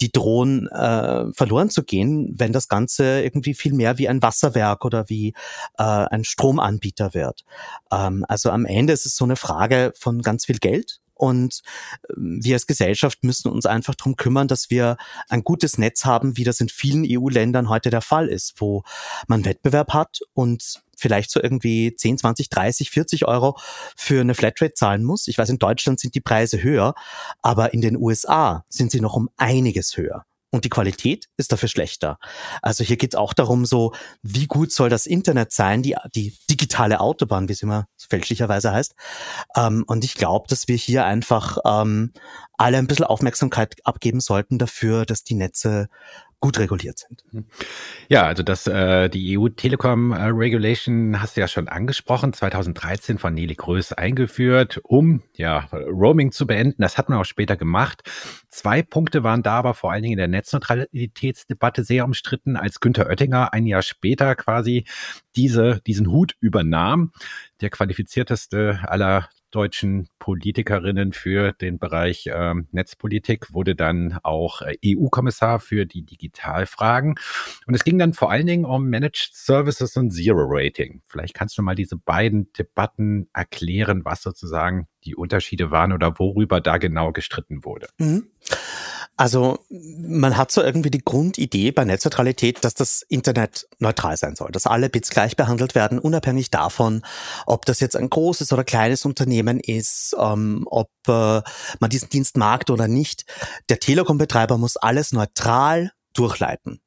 die drohen äh, verloren zu gehen, wenn das Ganze irgendwie viel mehr wie ein Wasserwerk oder wie äh, ein Stromanbieter wird. Ähm, also am Ende ist es so eine Frage von ganz viel Geld und ähm, wir als Gesellschaft müssen uns einfach darum kümmern, dass wir ein gutes Netz haben, wie das in vielen EU-Ländern heute der Fall ist, wo man Wettbewerb hat und vielleicht so irgendwie 10, 20, 30, 40 Euro für eine Flatrate zahlen muss. Ich weiß, in Deutschland sind die Preise höher, aber in den USA sind sie noch um einiges höher und die Qualität ist dafür schlechter. Also hier geht es auch darum, so wie gut soll das Internet sein, die, die digitale Autobahn, wie es immer fälschlicherweise heißt. Ähm, und ich glaube, dass wir hier einfach ähm, alle ein bisschen Aufmerksamkeit abgeben sollten dafür, dass die Netze gut reguliert sind. Mhm. Ja, also das äh, die EU Telekom äh, Regulation hast du ja schon angesprochen, 2013 von Nelly Größ eingeführt, um ja Roaming zu beenden. Das hat man auch später gemacht. Zwei Punkte waren da aber vor allen Dingen in der Netzneutralitätsdebatte sehr umstritten, als Günther Oettinger ein Jahr später quasi diese diesen Hut übernahm. Der qualifizierteste aller deutschen Politikerinnen für den Bereich ähm, Netzpolitik, wurde dann auch äh, EU-Kommissar für die Digitalfragen. Und es ging dann vor allen Dingen um Managed Services und Zero Rating. Vielleicht kannst du mal diese beiden Debatten erklären, was sozusagen die Unterschiede waren oder worüber da genau gestritten wurde. Mhm. Also man hat so irgendwie die Grundidee bei Netzneutralität, dass das Internet neutral sein soll, dass alle Bits gleich behandelt werden, unabhängig davon, ob das jetzt ein großes oder kleines Unternehmen ist, ähm, ob äh, man diesen Dienst mag oder nicht. Der Telekom-Betreiber muss alles neutral durchleiten.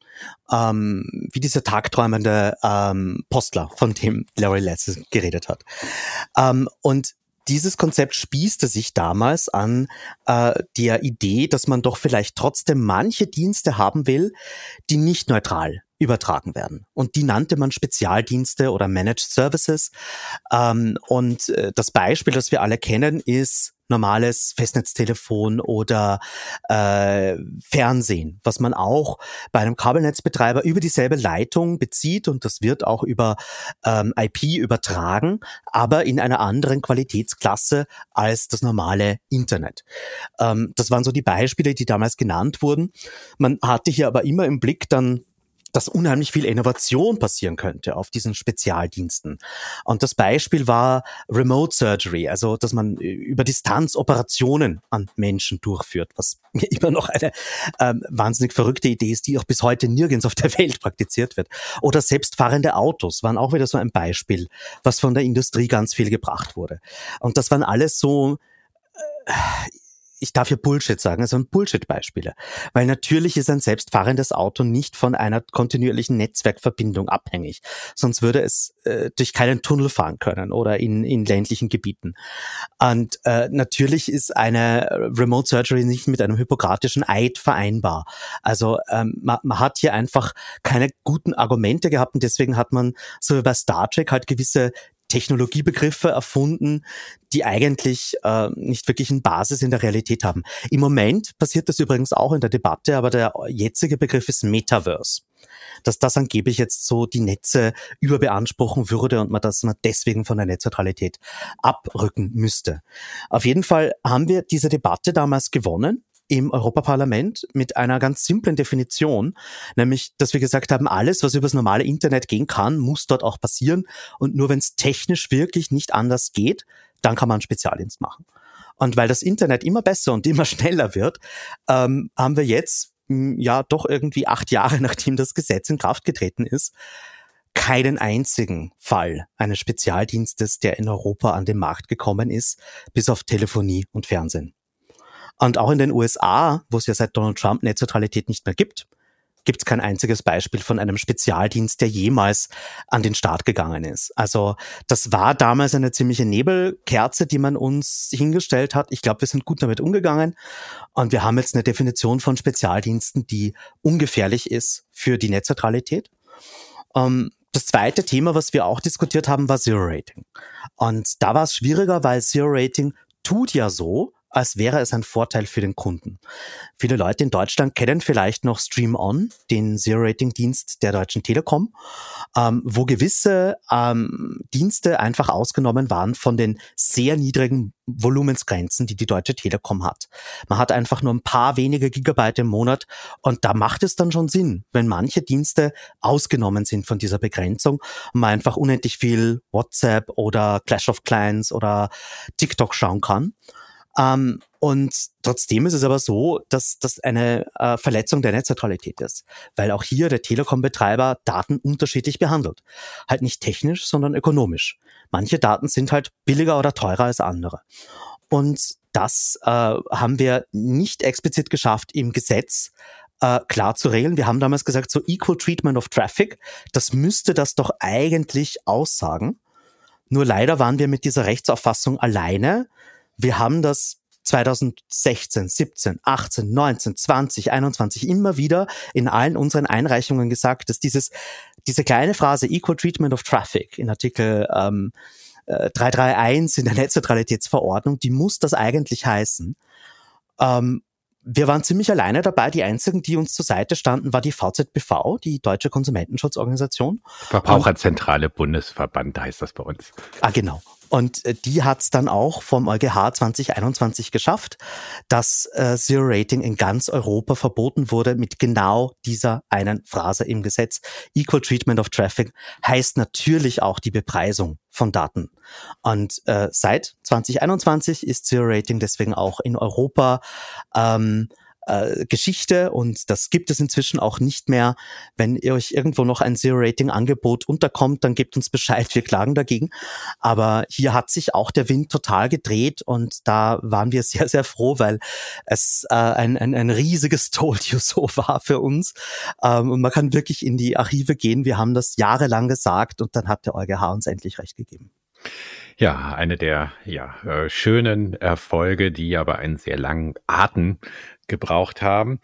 Ähm, wie dieser tagträumende ähm, Postler, von dem Larry letztes geredet hat. Ähm, und dieses Konzept spießte sich damals an äh, der Idee, dass man doch vielleicht trotzdem manche Dienste haben will, die nicht neutral übertragen werden. Und die nannte man Spezialdienste oder Managed Services. Ähm, und äh, das Beispiel, das wir alle kennen, ist normales Festnetztelefon oder äh, Fernsehen, was man auch bei einem Kabelnetzbetreiber über dieselbe Leitung bezieht und das wird auch über ähm, IP übertragen, aber in einer anderen Qualitätsklasse als das normale Internet. Ähm, das waren so die Beispiele, die damals genannt wurden. Man hatte hier aber immer im Blick dann dass unheimlich viel Innovation passieren könnte auf diesen Spezialdiensten. Und das Beispiel war Remote Surgery, also dass man über Distanz Operationen an Menschen durchführt, was (laughs) immer noch eine ähm, wahnsinnig verrückte Idee ist, die auch bis heute nirgends auf der (laughs) Welt praktiziert wird. Oder selbstfahrende Autos waren auch wieder so ein Beispiel, was von der Industrie ganz viel gebracht wurde. Und das waren alles so äh, ich darf hier Bullshit sagen, also Bullshit-Beispiele. Weil natürlich ist ein selbstfahrendes Auto nicht von einer kontinuierlichen Netzwerkverbindung abhängig. Sonst würde es äh, durch keinen Tunnel fahren können oder in, in ländlichen Gebieten. Und äh, natürlich ist eine Remote Surgery nicht mit einem hypokratischen Eid vereinbar. Also ähm, man, man hat hier einfach keine guten Argumente gehabt und deswegen hat man so wie bei Star Trek halt gewisse Technologiebegriffe erfunden, die eigentlich äh, nicht wirklich eine Basis in der Realität haben. Im Moment passiert das übrigens auch in der Debatte, aber der jetzige Begriff ist Metaverse. Dass das angeblich jetzt so die Netze überbeanspruchen würde und man das man deswegen von der Netzneutralität abrücken müsste. Auf jeden Fall haben wir diese Debatte damals gewonnen im Europaparlament mit einer ganz simplen Definition, nämlich, dass wir gesagt haben, alles, was übers normale Internet gehen kann, muss dort auch passieren und nur wenn es technisch wirklich nicht anders geht, dann kann man einen Spezialdienst machen. Und weil das Internet immer besser und immer (laughs) schneller wird, ähm, haben wir jetzt, hm, ja, doch irgendwie acht Jahre nachdem das Gesetz in Kraft getreten ist, keinen einzigen Fall eines Spezialdienstes, der in Europa an den Markt gekommen ist, bis auf Telefonie und Fernsehen. Und auch in den USA, wo es ja seit Donald Trump Netzneutralität nicht mehr gibt, gibt es kein einziges Beispiel von einem Spezialdienst, der jemals an den Start gegangen ist. Also das war damals eine ziemliche Nebelkerze, die man uns hingestellt hat. Ich glaube, wir sind gut damit umgegangen und wir haben jetzt eine Definition von Spezialdiensten, die ungefährlich ist für die Netzneutralität. Ähm, das zweite Thema, was wir auch diskutiert haben, war Zero Rating. Und da war es schwieriger, weil Zero Rating tut ja so, als wäre es ein Vorteil für den Kunden. Viele Leute in Deutschland kennen vielleicht noch Stream On, den Zero-Rating-Dienst der Deutschen Telekom, ähm, wo gewisse ähm, Dienste einfach ausgenommen waren von den sehr niedrigen Volumensgrenzen, die die Deutsche Telekom hat. Man hat einfach nur ein paar wenige Gigabyte im Monat und da macht es dann schon Sinn, wenn manche Dienste ausgenommen sind von dieser Begrenzung und man einfach unendlich viel WhatsApp oder Clash of Clans oder TikTok schauen kann. Ähm, und trotzdem ist es aber so, dass das eine äh, Verletzung der Netzneutralität ist, weil auch hier der Telekom-Betreiber Daten unterschiedlich behandelt. Halt nicht technisch, sondern ökonomisch. Manche Daten sind halt billiger oder teurer als andere. Und das äh, haben wir nicht explizit geschafft im Gesetz äh, klar zu regeln. Wir haben damals gesagt, so Equal Treatment of Traffic, das müsste das doch eigentlich aussagen. Nur leider waren wir mit dieser Rechtsauffassung alleine wir haben das 2016, 17, 18, 19, 20, 21 immer wieder in allen unseren Einreichungen gesagt, dass dieses, diese kleine Phrase Equal Treatment of Traffic in Artikel ähm, 331 äh, in der Netzneutralitätsverordnung, die muss das eigentlich heißen. Ähm, wir waren ziemlich alleine dabei. Die einzigen, die uns zur Seite standen, war die VZBV, die Deutsche Konsumentenschutzorganisation. Verbraucherzentrale Bundesverband heißt das bei uns. Ah, genau. Und äh, die hat es dann auch vom EuGH 2021 geschafft, dass äh, Zero Rating in ganz Europa verboten wurde mit genau dieser einen Phrase im Gesetz. Equal Treatment of Traffic heißt natürlich auch die Bepreisung von Daten. Und äh, seit 2021 ist Zero Rating deswegen auch in Europa ähm, äh, Geschichte und das gibt es inzwischen auch nicht mehr. Wenn ihr euch irgendwo noch ein Zero-Rating-Angebot unterkommt, dann gebt uns Bescheid, wir klagen dagegen. Aber hier hat sich auch der Wind total gedreht und da waren wir sehr, sehr froh, weil es äh, ein, ein, ein riesiges Told You So war für uns. Ähm, und man kann wirklich in die Archive gehen. Wir haben das jahrelang gesagt und dann hat der EuGH uns endlich recht gegeben. Ja, eine der ja, äh, schönen Erfolge, die aber einen sehr langen Atem gebraucht haben.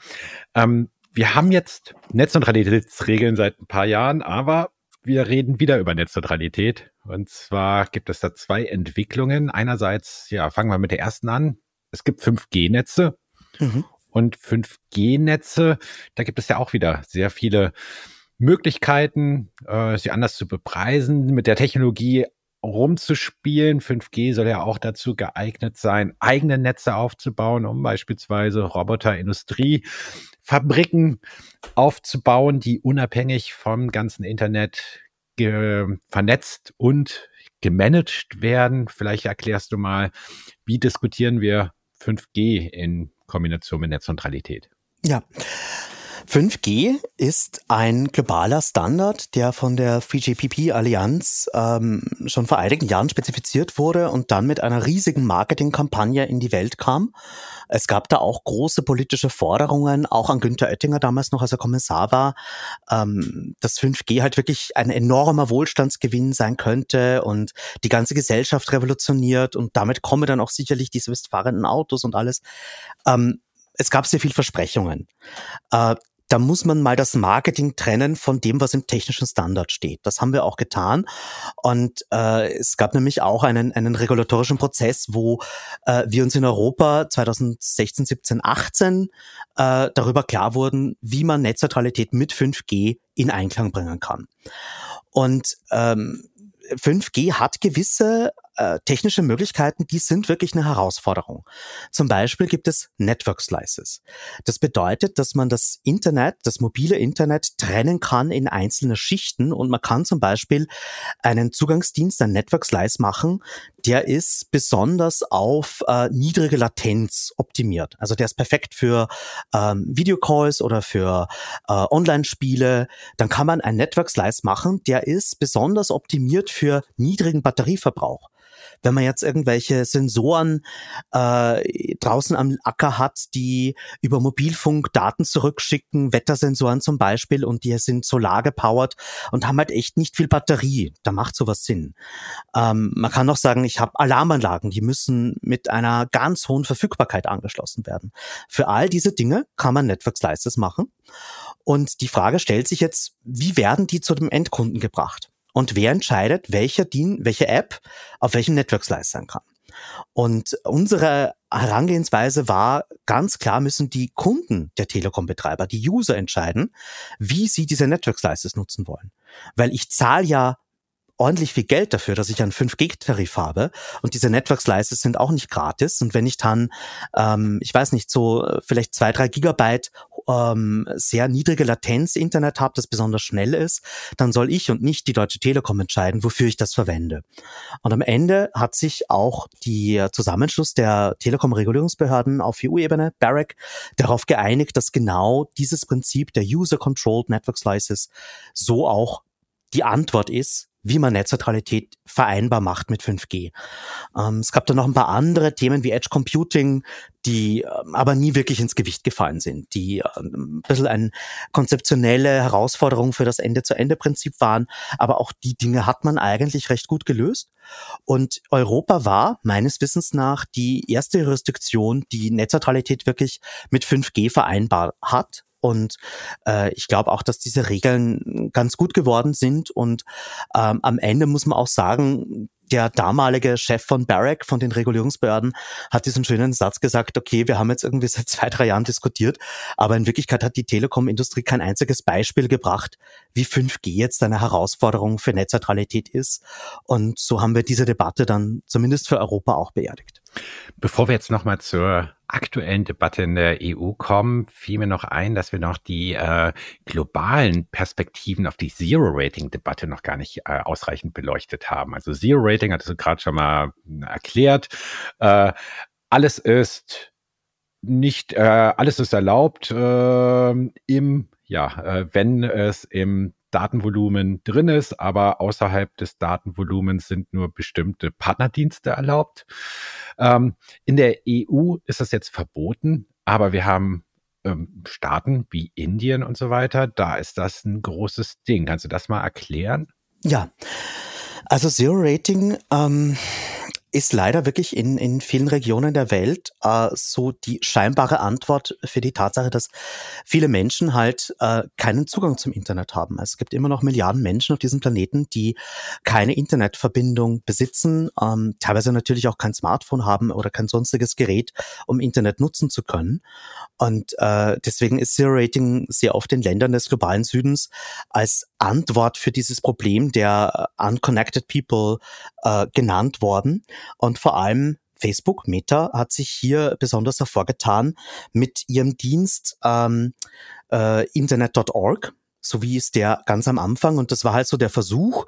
Ähm, wir haben jetzt Netzneutralitätsregeln seit ein paar Jahren, aber wir reden wieder über Netzneutralität. Und zwar gibt es da zwei Entwicklungen. Einerseits, ja, fangen wir mit der ersten an. Es gibt 5G-Netze. Mhm. Und 5G-Netze, da gibt es ja auch wieder sehr viele Möglichkeiten, äh, sie anders zu bepreisen, mit der Technologie rumzuspielen. 5G soll ja auch dazu geeignet sein, eigene Netze aufzubauen, um beispielsweise Roboterindustrie, Fabriken aufzubauen, die unabhängig vom ganzen Internet vernetzt und gemanagt werden. Vielleicht erklärst du mal, wie diskutieren wir 5G in Kombination mit Netzneutralität? Ja. 5G ist ein globaler Standard, der von der 3GPP-Allianz ähm, schon vor einigen Jahren spezifiziert wurde und dann mit einer riesigen Marketingkampagne in die Welt kam. Es gab da auch große politische Forderungen, auch an Günther Oettinger damals noch, als er Kommissar war, ähm, dass 5G halt wirklich ein enormer Wohlstandsgewinn sein könnte und die ganze Gesellschaft revolutioniert und damit komme dann auch sicherlich die selbstfahrenden Autos und alles. Ähm, es gab sehr viel Versprechungen. Äh, da muss man mal das Marketing trennen von dem, was im technischen Standard steht. Das haben wir auch getan. Und äh, es gab nämlich auch einen, einen regulatorischen Prozess, wo äh, wir uns in Europa 2016, 17, 18 äh, darüber klar wurden, wie man Netzneutralität mit 5G in Einklang bringen kann. Und ähm, 5G hat gewisse äh, technische Möglichkeiten, die sind wirklich eine Herausforderung. Zum Beispiel gibt es Network Slices. Das bedeutet, dass man das Internet, das mobile Internet trennen kann in einzelne Schichten und man kann zum Beispiel einen Zugangsdienst, ein Network Slice machen, der ist besonders auf äh, niedrige Latenz optimiert. Also der ist perfekt für ähm, Videocalls oder für äh, Online-Spiele. Dann kann man ein Network Slice machen, der ist besonders optimiert für niedrigen Batterieverbrauch. Wenn man jetzt irgendwelche Sensoren äh, draußen am Acker hat, die über Mobilfunk Daten zurückschicken, Wettersensoren zum Beispiel, und die sind solar gepowert und haben halt echt nicht viel Batterie. Da macht sowas Sinn. Ähm, man kann auch sagen, ich habe Alarmanlagen, die müssen mit einer ganz hohen Verfügbarkeit angeschlossen werden. Für all diese Dinge kann man Network Slices machen. Und die Frage stellt sich jetzt, wie werden die zu dem Endkunden gebracht? Und wer entscheidet, welcher Dien, welche App auf welchem Network Slice sein kann? Und unsere Herangehensweise war ganz klar, müssen die Kunden der Telekom-Betreiber, die User entscheiden, wie sie diese Network Slices nutzen wollen. Weil ich zahle ja ordentlich viel Geld dafür, dass ich einen 5G-Tarif habe. Und diese Network Slices sind auch nicht gratis. Und wenn ich dann, ähm, ich weiß nicht, so äh, vielleicht zwei, drei Gigabyte ähm, sehr niedrige Latenz Internet habe, das besonders schnell ist, dann soll ich und nicht die Deutsche Telekom entscheiden, wofür ich das verwende. Und am Ende hat sich auch die Zusammenschluss der Telekom-Regulierungsbehörden auf EU-Ebene, BEREC, darauf geeinigt, dass genau dieses Prinzip der User-Controlled Network Slices so auch die Antwort ist, wie man Netzneutralität vereinbar macht mit 5G. Ähm, es gab dann noch ein paar andere Themen wie Edge Computing, die ähm, aber nie wirklich ins Gewicht gefallen sind, die ähm, ein bisschen eine konzeptionelle Herausforderung für das Ende-zu-Ende-Prinzip waren. Aber auch die Dinge hat man eigentlich recht gut gelöst. Und Europa war meines Wissens nach die erste Jurisdiktion, die Netzneutralität wirklich mit 5G vereinbar hat und äh, ich glaube auch, dass diese Regeln ganz gut geworden sind. Und ähm, am Ende muss man auch sagen, der damalige Chef von Barrack, von den Regulierungsbehörden, hat diesen schönen Satz gesagt, okay, wir haben jetzt irgendwie seit (laughs) zwei, drei Jahren diskutiert, aber in Wirklichkeit hat die Telekom-Industrie kein einziges Beispiel gebracht, wie 5G jetzt eine Herausforderung für Netzneutralität ist. Und so haben wir diese Debatte dann zumindest für Europa auch beerdigt. Bevor wir jetzt nochmal zur aktuellen Debatte in der EU kommen, fiel mir noch ein, dass wir noch die äh, globalen Perspektiven auf die Zero-Rating-Debatte noch gar nicht äh, ausreichend beleuchtet haben. Also Zero-Rating hattest du gerade schon mal hm, erklärt. Äh, alles ist nicht, äh, alles ist erlaubt äh, im, ja, äh, wenn es im Datenvolumen drin ist, aber außerhalb des Datenvolumens sind nur bestimmte Partnerdienste erlaubt. Ähm, in der EU ist das jetzt verboten, aber wir haben ähm, Staaten wie Indien und so weiter, da ist das ein großes Ding. Kannst du das mal erklären? Ja, also Zero Rating ähm, ist leider wirklich in, in vielen Regionen der Welt äh, so die scheinbare Antwort für die Tatsache, dass viele Menschen halt äh, keinen Zugang zum Internet haben. Es gibt immer noch Milliarden Menschen auf diesem Planeten, die keine Internetverbindung besitzen, ähm, teilweise natürlich auch kein Smartphone haben oder kein sonstiges Gerät, um Internet nutzen zu können. Und äh, deswegen ist Zero Rating sehr oft in Ländern des globalen Südens als Antwort für dieses Problem der unconnected people äh, genannt worden. Und vor allem Facebook, Meta, hat sich hier besonders hervorgetan mit ihrem Dienst ähm, äh, Internet.org, so wie es der ganz am Anfang. Und das war halt so der Versuch,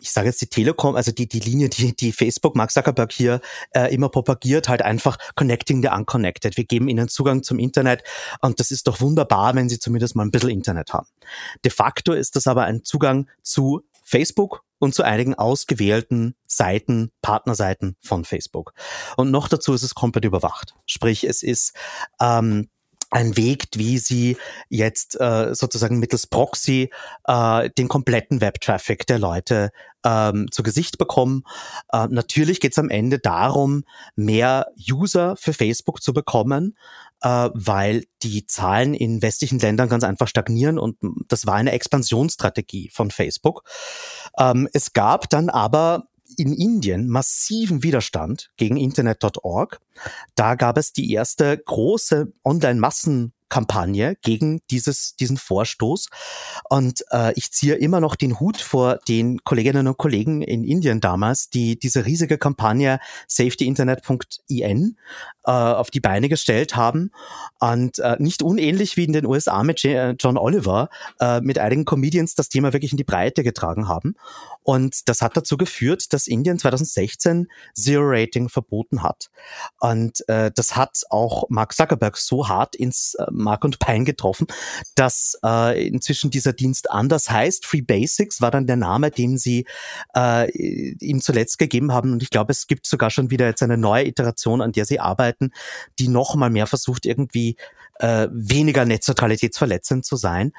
ich sage jetzt die Telekom, also die, die Linie, die, die Facebook, Mark Zuckerberg hier äh, immer propagiert, halt einfach connecting the unconnected. Wir geben ihnen Zugang zum Internet und das ist doch wunderbar, wenn sie zumindest mal ein bisschen Internet haben. De facto ist das aber ein Zugang zu Facebook und zu einigen ausgewählten Seiten, Partnerseiten von Facebook. Und noch dazu ist es komplett überwacht. Sprich, es ist ähm, ein Weg, wie sie jetzt äh, sozusagen mittels Proxy äh, den kompletten Web-Traffic der Leute ähm, zu Gesicht bekommen. Äh, natürlich geht es am Ende darum, mehr User für Facebook zu bekommen, äh, weil die Zahlen in westlichen Ländern ganz einfach stagnieren und das war eine Expansionsstrategie von Facebook. Ähm, es gab dann aber in Indien massiven Widerstand gegen Internet.org. Da gab es die erste große Online-Massenkampagne gegen dieses, diesen Vorstoß. Und äh, ich ziehe immer noch den Hut vor den Kolleginnen und Kollegen in Indien damals, die diese riesige Kampagne safetyinternet.in äh, auf die Beine gestellt haben. Und äh, nicht unähnlich wie in den USA mit äh, John Oliver, äh, mit einigen Comedians das Thema wirklich in die Breite getragen haben. Und das hat dazu geführt, dass Indien 2016 Zero Rating verboten hat. Und äh, das hat auch Mark Zuckerberg so hart ins äh, Mark und Bein getroffen, dass äh, inzwischen dieser Dienst anders heißt. Free Basics war dann der Name, den sie äh, ihm zuletzt gegeben haben. Und ich glaube, es gibt sogar schon wieder jetzt eine neue Iteration, an der sie arbeiten, die noch mal mehr versucht, irgendwie äh, weniger netzneutralitätsverletzend zu sein.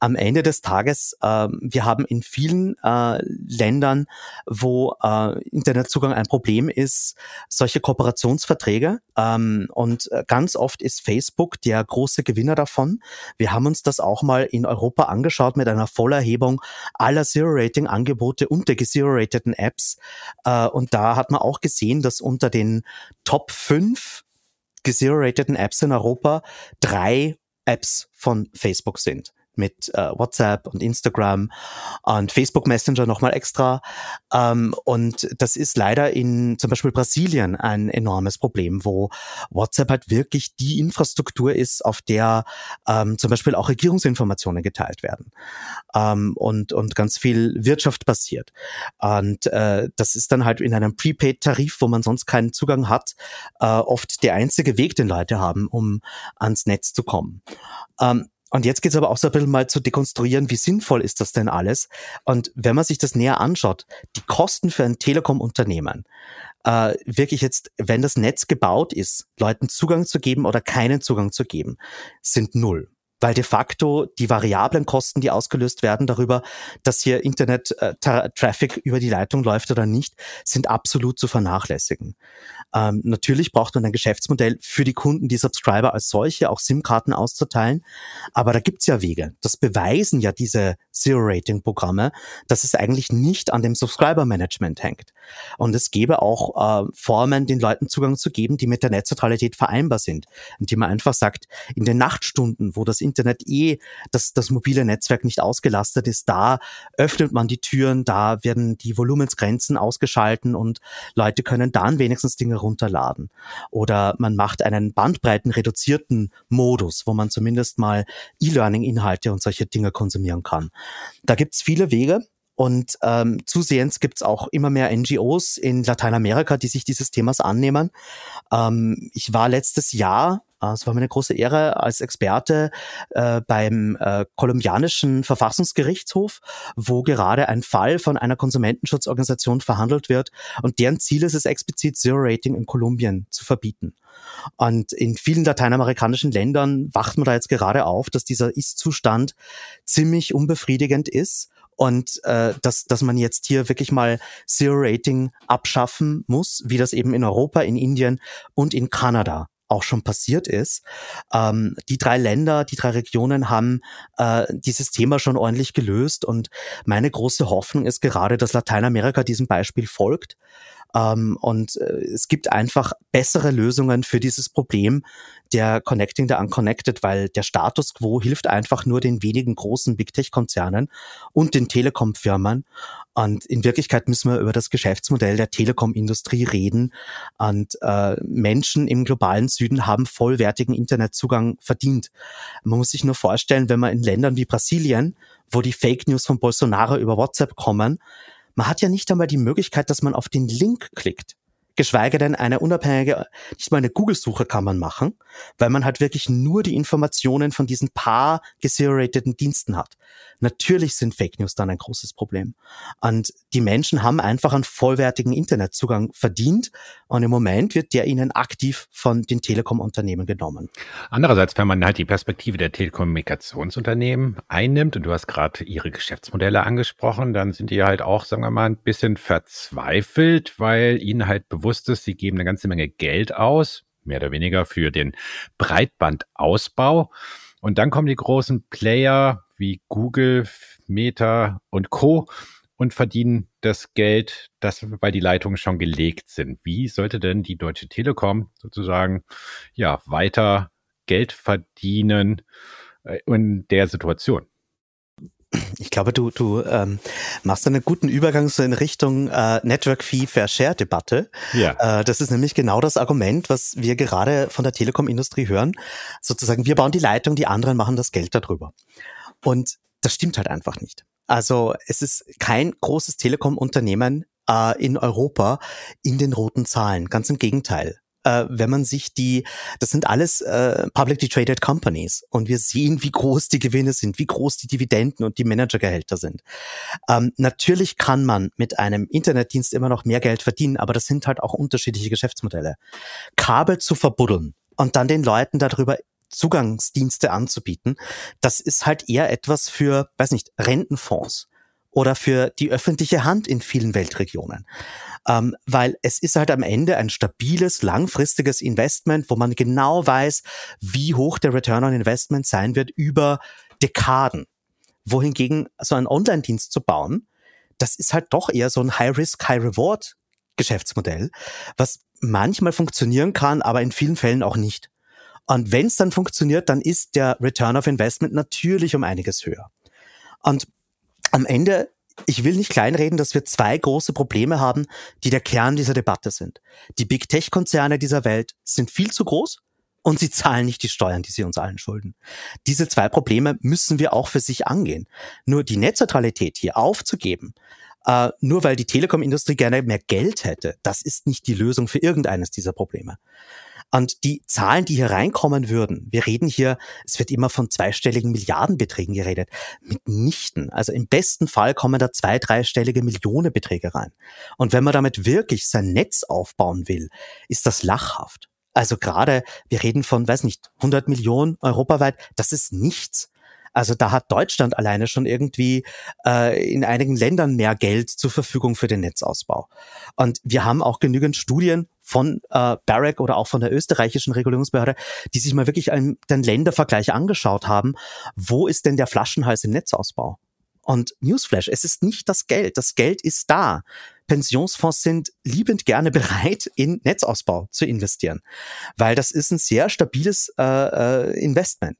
Am Ende des Tages, äh, wir haben in vielen äh, Ländern, wo äh, Internetzugang ein Problem ist, solche Kooperationsverträge. Ähm, und äh, ganz oft ist Facebook der große Gewinner davon. Wir haben uns das auch mal in Europa angeschaut mit einer Vollerhebung aller Zero-Rating-Angebote und der zero-rateden Apps. Äh, und da hat man auch gesehen, dass unter den Top 5 gezero-rateden Apps in Europa drei Apps von Facebook sind mit äh, WhatsApp und Instagram und Facebook Messenger nochmal extra. Ähm, und das ist leider in zum Beispiel Brasilien ein enormes Problem, wo WhatsApp halt wirklich die Infrastruktur ist, auf der ähm, zum Beispiel auch Regierungsinformationen geteilt werden ähm, und, und ganz viel Wirtschaft passiert. Und äh, das ist dann halt in einem Prepaid-Tarif, wo man sonst keinen Zugang hat, äh, oft der einzige Weg, den Leute haben, um ans Netz zu kommen. Ähm, und jetzt geht's aber auch so ein bisschen mal zu dekonstruieren, wie sinnvoll ist das denn alles? Und wenn man sich das näher anschaut, die Kosten für ein Telekom-Unternehmen, äh, wirklich jetzt, wenn das Netz gebaut ist, Leuten Zugang zu geben oder keinen Zugang zu geben, sind null weil de facto die variablen Kosten, die ausgelöst werden darüber, dass hier Internet-Traffic äh, über die Leitung läuft oder nicht, sind absolut zu vernachlässigen. Ähm, natürlich braucht man ein Geschäftsmodell für die Kunden, die Subscriber als solche, auch SIM-Karten auszuteilen, aber da gibt's ja Wege. Das beweisen ja diese Zero-Rating-Programme, dass es eigentlich nicht an dem Subscriber-Management hängt. Und es gäbe auch äh, Formen, den Leuten Zugang zu geben, die mit der Netzneutralität vereinbar sind, indem man einfach sagt, in den Nachtstunden, wo das Internet eh, das, das mobile Netzwerk nicht ausgelastet ist, da öffnet man die Türen, da werden die Volumensgrenzen ausgeschalten und Leute können dann wenigstens Dinge runterladen. Oder man macht einen bandbreitenreduzierten Modus, wo man zumindest mal E-Learning-Inhalte und solche Dinge konsumieren kann. Da gibt's viele Wege. Und ähm, zusehends gibt's auch immer mehr NGOs in Lateinamerika, die sich dieses Themas annehmen. Ähm, ich war letztes Jahr es war mir eine große Ehre als Experte äh, beim äh, kolumbianischen Verfassungsgerichtshof, wo gerade ein Fall von einer Konsumentenschutzorganisation verhandelt wird und deren Ziel ist es explizit Zero Rating in Kolumbien zu verbieten. Und in vielen lateinamerikanischen Ländern wacht man da jetzt gerade auf, dass dieser Ist-Zustand ziemlich unbefriedigend ist und äh, dass, dass man jetzt hier wirklich mal Zero Rating abschaffen muss, wie das eben in Europa, in Indien und in Kanada auch schon passiert ist. Ähm, die drei Länder, die drei Regionen haben äh, dieses Thema schon ordentlich gelöst und meine große Hoffnung ist gerade, dass Lateinamerika diesem Beispiel folgt ähm, und äh, es gibt einfach bessere Lösungen für dieses Problem der Connecting the Unconnected, weil der Status quo hilft einfach nur den wenigen großen Big Tech Konzernen und den Telekom-Firmen. Und in Wirklichkeit müssen wir über das Geschäftsmodell der Telekom-Industrie reden. Und äh, Menschen im globalen Süden haben vollwertigen Internetzugang verdient. Man muss sich nur vorstellen, wenn man in Ländern wie Brasilien, wo die Fake News von Bolsonaro über WhatsApp kommen, man hat ja nicht einmal die Möglichkeit, dass man auf den Link klickt geschweige denn eine unabhängige, nicht mal eine Google-Suche kann man machen, weil man halt wirklich nur die Informationen von diesen paar geserateden Diensten hat. Natürlich sind Fake News dann ein großes Problem. Und die Menschen haben einfach einen vollwertigen Internetzugang verdient und im Moment wird der ihnen aktiv von den Telekom-Unternehmen genommen. Andererseits, wenn man halt die Perspektive der Telekommunikationsunternehmen einnimmt und du hast gerade ihre Geschäftsmodelle angesprochen, dann sind die halt auch, sagen wir mal, ein bisschen verzweifelt, weil ihnen halt bewusst ist, sie geben eine ganze Menge Geld aus, mehr oder weniger für den Breitbandausbau. Und dann kommen die großen Player wie Google, Meta und Co. und verdienen das Geld, das, weil die Leitungen schon gelegt sind. Wie sollte denn die Deutsche Telekom sozusagen ja weiter Geld verdienen äh, in der Situation? Ich glaube, du, du ähm, machst einen guten Übergang so in Richtung äh, Network Fee Fair Share Debatte. Ja. Äh, das ist nämlich genau das Argument, was wir gerade von der Telekom-Industrie hören. Sozusagen, wir bauen die Leitung, die anderen machen das Geld darüber. Und das stimmt halt einfach nicht. Also es ist kein großes Telekom-Unternehmen äh, in Europa in den roten Zahlen. Ganz im Gegenteil äh, wenn man sich die, das sind alles äh, publicly traded companies und wir sehen, wie groß die Gewinne sind, wie groß die Dividenden und die Managergehälter sind. Ähm, natürlich kann man mit einem Internetdienst immer noch mehr Geld verdienen, aber das sind halt auch unterschiedliche Geschäftsmodelle. Kabel zu verbuddeln und dann den Leuten darüber Zugangsdienste anzubieten, das ist halt eher etwas für, weiß nicht, Rentenfonds oder für die öffentliche Hand in vielen Weltregionen. Ähm, weil es ist halt am Ende ein stabiles, langfristiges Investment, wo man genau weiß, wie hoch der Return on Investment sein wird über Dekaden. Wohingegen so einen Online-Dienst zu bauen, das ist halt doch eher so ein High-Risk, High-Reward Geschäftsmodell, was manchmal funktionieren kann, aber in vielen Fällen auch nicht. Und wenn es dann funktioniert, dann ist der Return of Investment natürlich um einiges höher. Und am Ende, ich will nicht kleinreden, dass wir zwei große Probleme haben, die der Kern dieser Debatte sind. Die Big Tech-Konzerne dieser Welt sind viel zu groß und sie zahlen nicht die Steuern, die sie uns allen schulden. Diese zwei Probleme müssen wir auch für sich angehen. Nur die Netzneutralität hier aufzugeben, äh, nur weil die Telekom-Industrie gerne mehr Geld hätte, das ist nicht die Lösung für irgendeines dieser Probleme. Und die Zahlen, die hier reinkommen würden, wir reden hier, es wird immer von zweistelligen Milliardenbeträgen geredet, mitnichten. Also im besten Fall kommen da zwei, dreistellige Millionenbeträge rein. Und wenn man damit wirklich sein Netz aufbauen will, ist das lachhaft. Also gerade, wir reden von, weiß nicht, 100 Millionen europaweit, das ist nichts. Also da hat Deutschland alleine schon irgendwie äh, in einigen Ländern mehr Geld zur Verfügung für den Netzausbau. Und wir haben auch genügend Studien von äh, Barrack oder auch von der österreichischen Regulierungsbehörde, die sich mal wirklich einen, den Ländervergleich angeschaut haben. Wo ist denn der Flaschenhals im Netzausbau? Und Newsflash, es ist nicht das Geld. Das Geld ist da. Pensionsfonds sind liebend gerne (laughs) bereit, in Netzausbau zu investieren, weil das ist ein sehr stabiles äh, äh Investment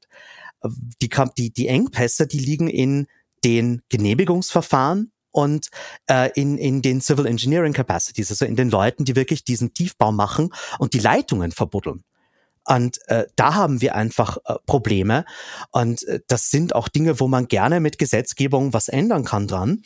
die, die, die Engpässe, die liegen in den Genehmigungsverfahren und äh, in, in den Civil Engineering Capacities, also in den Leuten, die wirklich diesen Tiefbau machen und die Leitungen verbuddeln. Und äh, da haben wir einfach äh, Probleme. Und äh, das sind auch Dinge, wo man gerne mit Gesetzgebung was ändern kann dran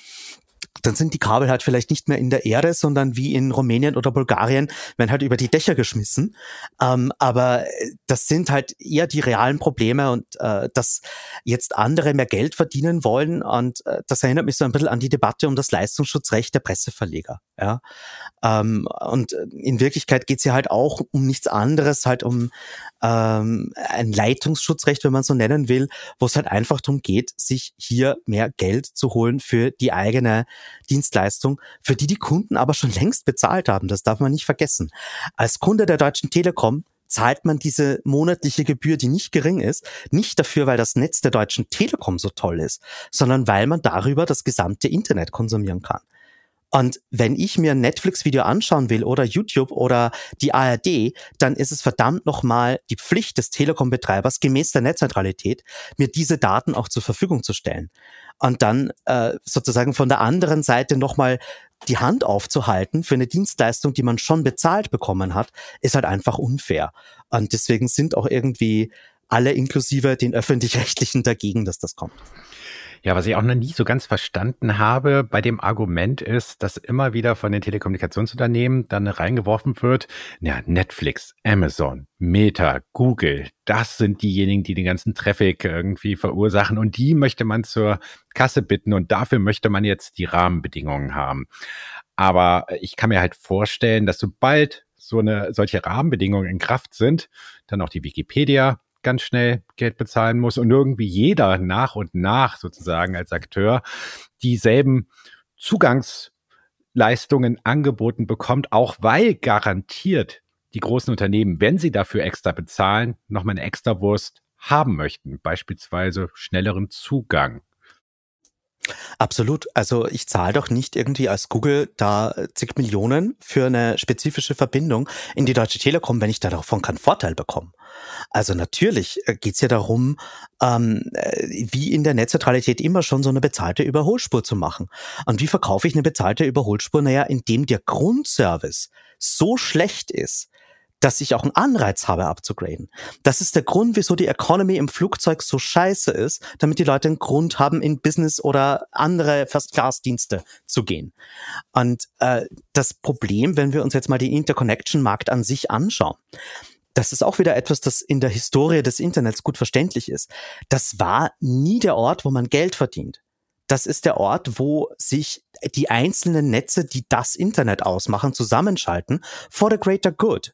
dann sind die Kabel halt vielleicht nicht mehr in der Erde, sondern wie in Rumänien oder Bulgarien, werden halt über die Dächer geschmissen. Ähm, aber äh, das sind halt eher die realen Probleme und äh, dass jetzt andere mehr Geld verdienen wollen. Und äh, das erinnert mich so ein bisschen an die Debatte um das Leistungsschutzrecht der Presseverleger. Ja? Ähm, und in Wirklichkeit geht es ja halt auch um nichts anderes, halt um ähm, ein Leitungsschutzrecht, wenn man so nennen will, wo es halt einfach darum geht, sich hier mehr Geld zu holen für die eigene Dienstleistung, für die die Kunden aber schon längst bezahlt haben. Das darf man nicht vergessen. Als Kunde der Deutschen Telekom zahlt man diese monatliche Gebühr, die nicht gering ist, nicht dafür, weil das Netz der Deutschen Telekom so toll ist, sondern weil man darüber das gesamte Internet konsumieren kann. Und wenn ich mir ein Netflix-Video anschauen will oder YouTube oder die ARD, dann ist es verdammt nochmal die Pflicht des Telekom-Betreibers gemäß der Netzneutralität, mir diese Daten auch zur Verfügung zu stellen. Und dann äh, sozusagen von der anderen Seite nochmal die Hand aufzuhalten für eine Dienstleistung, die man schon bezahlt bekommen hat, ist halt einfach unfair. Und deswegen sind auch irgendwie alle inklusive den öffentlich-rechtlichen dagegen, dass das kommt. Ja, was ich auch noch nie so ganz verstanden habe bei dem Argument ist, dass immer wieder von den Telekommunikationsunternehmen dann reingeworfen wird, ja, Netflix, Amazon, Meta, Google, das sind diejenigen, die den ganzen Traffic irgendwie verursachen und die möchte man zur Kasse bitten und dafür möchte man jetzt die Rahmenbedingungen haben. Aber ich kann mir halt vorstellen, dass sobald so eine solche Rahmenbedingungen in Kraft sind, dann auch die Wikipedia ganz schnell Geld bezahlen muss und irgendwie jeder nach und nach sozusagen als Akteur dieselben Zugangsleistungen angeboten bekommt, auch weil garantiert die großen Unternehmen, wenn sie dafür extra bezahlen, nochmal eine extra Wurst haben möchten, beispielsweise schnelleren Zugang. Absolut. Also ich zahle doch nicht irgendwie als Google da zig Millionen für eine spezifische Verbindung in die Deutsche Telekom, wenn ich davon keinen Vorteil bekomme. Also natürlich äh, geht's ja darum, ähm, äh, wie in der Netzneutralität immer schon so eine bezahlte Überholspur zu machen. Und wie verkaufe ich eine bezahlte Überholspur? Naja, indem der Grundservice so schlecht ist, dass ich auch einen Anreiz habe, abzugraden. Das ist der Grund, wieso die Economy im Flugzeug so scheiße ist, damit die Leute einen Grund haben, in Business oder andere First-Class-Dienste zu gehen. Und äh, das Problem, wenn wir uns jetzt mal den Interconnection-Markt an sich anschauen, das ist auch wieder etwas, das in der Historie des Internets gut verständlich ist. Das war nie der Ort, wo man Geld verdient. Das ist der Ort, wo sich die einzelnen Netze, die das Internet ausmachen, zusammenschalten for the greater good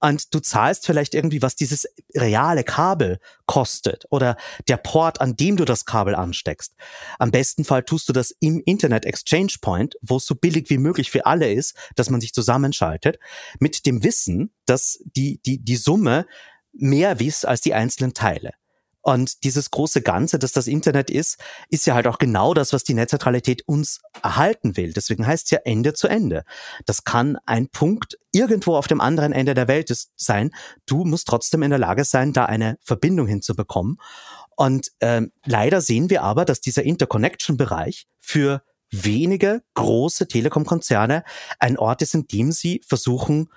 und du zahlst vielleicht irgendwie, was dieses reale Kabel kostet oder der Port, an dem du das Kabel ansteckst. Am besten Fall tust du das im Internet Exchange Point, wo es so billig wie möglich für alle ist, dass man sich zusammenschaltet, mit dem Wissen, dass die, die, die Summe mehr wisst als die einzelnen Teile. Und dieses große Ganze, dass das Internet ist, ist ja halt auch genau das, was die Netzneutralität uns erhalten will. Deswegen heißt es ja Ende zu Ende. Das kann ein Punkt irgendwo auf dem anderen Ende der Welt sein. Du musst trotzdem in der Lage sein, da eine Verbindung hinzubekommen. Und ähm, leider sehen wir aber, dass dieser Interconnection-Bereich für wenige große Telekom-Konzerne ein Ort ist, in dem sie versuchen,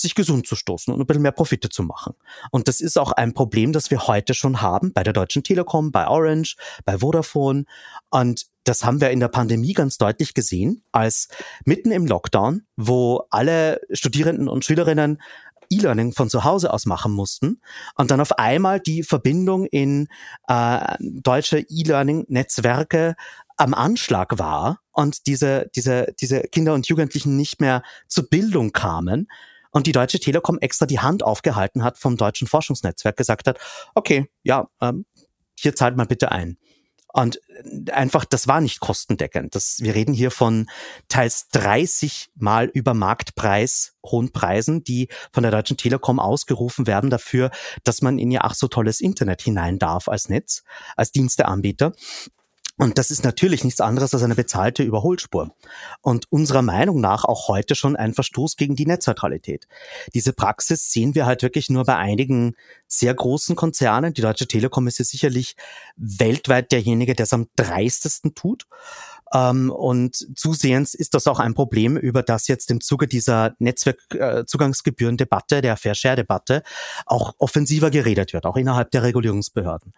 sich gesund zu stoßen und ein bisschen mehr Profite zu machen. Und das ist auch ein Problem, das wir heute schon haben bei der Deutschen Telekom, bei Orange, bei Vodafone. Und das haben wir in der Pandemie ganz deutlich gesehen, als mitten im Lockdown, wo alle Studierenden und Schülerinnen E-Learning von zu Hause aus machen mussten und dann auf einmal die Verbindung in äh, deutsche E-Learning-Netzwerke am Anschlag war und diese, diese, diese Kinder und Jugendlichen nicht mehr zur Bildung kamen, und die Deutsche Telekom extra die Hand aufgehalten hat vom deutschen Forschungsnetzwerk, gesagt hat, okay, ja, ähm, hier zahlt mal bitte ein. Und einfach, das war nicht kostendeckend. Das, wir reden hier von teils 30 mal über Marktpreis hohen Preisen, die von der Deutschen Telekom ausgerufen werden dafür, dass man in ihr ach so tolles Internet hinein darf als Netz, als Diensteanbieter. Und das ist natürlich nichts anderes als eine bezahlte Überholspur. Und unserer Meinung nach auch heute schon ein Verstoß gegen die Netzneutralität. Diese Praxis sehen wir halt wirklich nur bei einigen sehr großen Konzernen. Die Deutsche Telekom ist ja sicherlich weltweit derjenige, der es am dreistesten tut. Ähm, und zusehends ist das auch ein Problem, über das jetzt im Zuge dieser Netzwerkzugangsgebühren-Debatte, der Fair Share-Debatte, auch offensiver geredet wird, auch innerhalb der Regulierungsbehörden.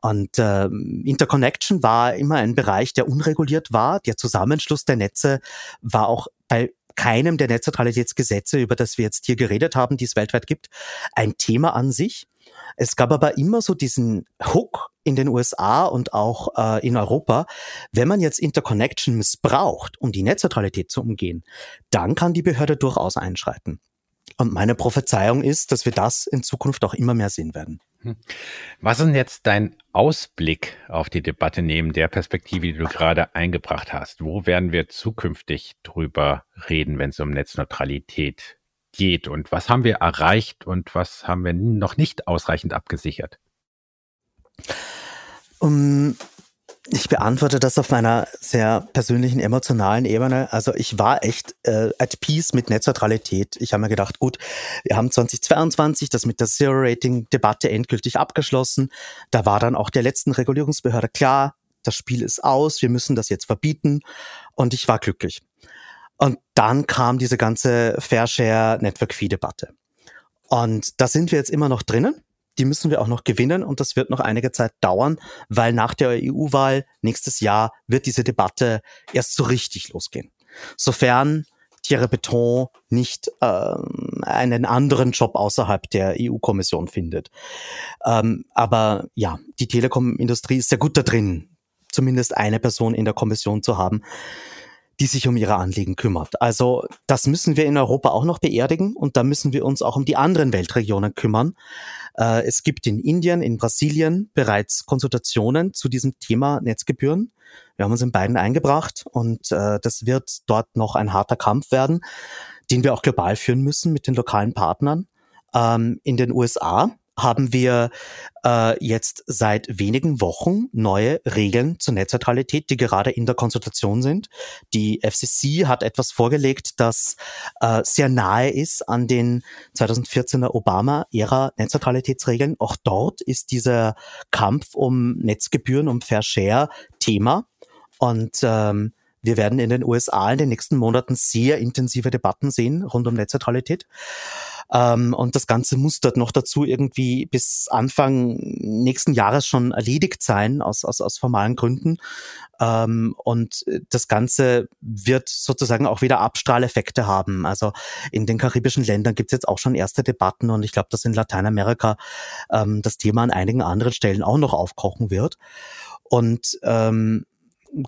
Und äh, Interconnection war immer ein Bereich, der unreguliert war. Der Zusammenschluss der Netze war auch bei keinem der Netzneutralitätsgesetze, über das wir jetzt hier geredet haben, die es weltweit gibt, ein Thema an sich. Es gab aber immer so diesen Hook in den USA und auch äh, in Europa, wenn man jetzt Interconnection missbraucht, um die Netzneutralität zu umgehen, dann kann die Behörde durchaus einschreiten. Und meine Prophezeiung ist, dass wir das in Zukunft auch immer mehr sehen werden. Hm. Was ist denn jetzt dein Ausblick auf die Debatte neben der Perspektive, die du gerade eingebracht hast? Wo werden wir zukünftig drüber reden, wenn es um Netzneutralität geht? Und was haben wir erreicht und was haben wir noch nicht ausreichend abgesichert? Um, ich beantworte das auf meiner sehr persönlichen, emotionalen Ebene. Also ich war echt äh, at peace mit Netzneutralität. Ich habe mir gedacht, gut, wir haben 2022 das mit der Zero-Rating-Debatte endgültig abgeschlossen. Da war dann auch der letzten Regulierungsbehörde klar, das Spiel ist aus, wir müssen das jetzt verbieten. Und ich war glücklich. Und dann kam diese ganze Fair Share Network Fee Debatte. Und da sind wir jetzt immer noch drinnen die müssen wir auch noch gewinnen und das wird noch einige Zeit dauern, weil nach der EU-Wahl nächstes Jahr wird diese Debatte erst so richtig losgehen. Sofern Thierry Beton nicht ähm, einen anderen Job außerhalb der EU-Kommission findet. Ähm, aber ja, die Telekom-Industrie ist sehr gut da drin, zumindest eine Person in der Kommission zu haben, die sich um ihre Anliegen kümmert. Also das müssen wir in Europa auch noch beerdigen und da müssen wir uns auch um die anderen Weltregionen kümmern. Äh, es gibt in Indien, in Brasilien bereits Konsultationen zu diesem Thema Netzgebühren. Wir haben uns in beiden eingebracht und äh, das wird dort noch ein harter Kampf werden, den wir auch global führen müssen mit den lokalen Partnern. Ähm, in den USA haben wir äh, jetzt seit wenigen Wochen neue Regeln zur Netzneutralität, die gerade in der Konsultation sind. Die FCC hat etwas vorgelegt, das äh, sehr nahe ist an den 2014er Obama-Ära Netzneutralitätsregeln. Auch dort ist dieser Kampf um Netzgebühren, um Fair Share Thema. Und ähm, wir werden in den USA in den nächsten Monaten sehr intensive Debatten sehen rund um Netzneutralität. Ähm, und das Ganze muss dort noch dazu irgendwie bis Anfang nächsten Jahres schon erledigt sein, aus, aus, aus formalen Gründen. Ähm, und das Ganze wird sozusagen auch wieder Abstrahleffekte haben. Also in den karibischen Ländern gibt es jetzt auch schon erste Debatten und ich glaube, dass in Lateinamerika ähm, das Thema an einigen anderen Stellen auch noch aufkochen wird. Und ähm,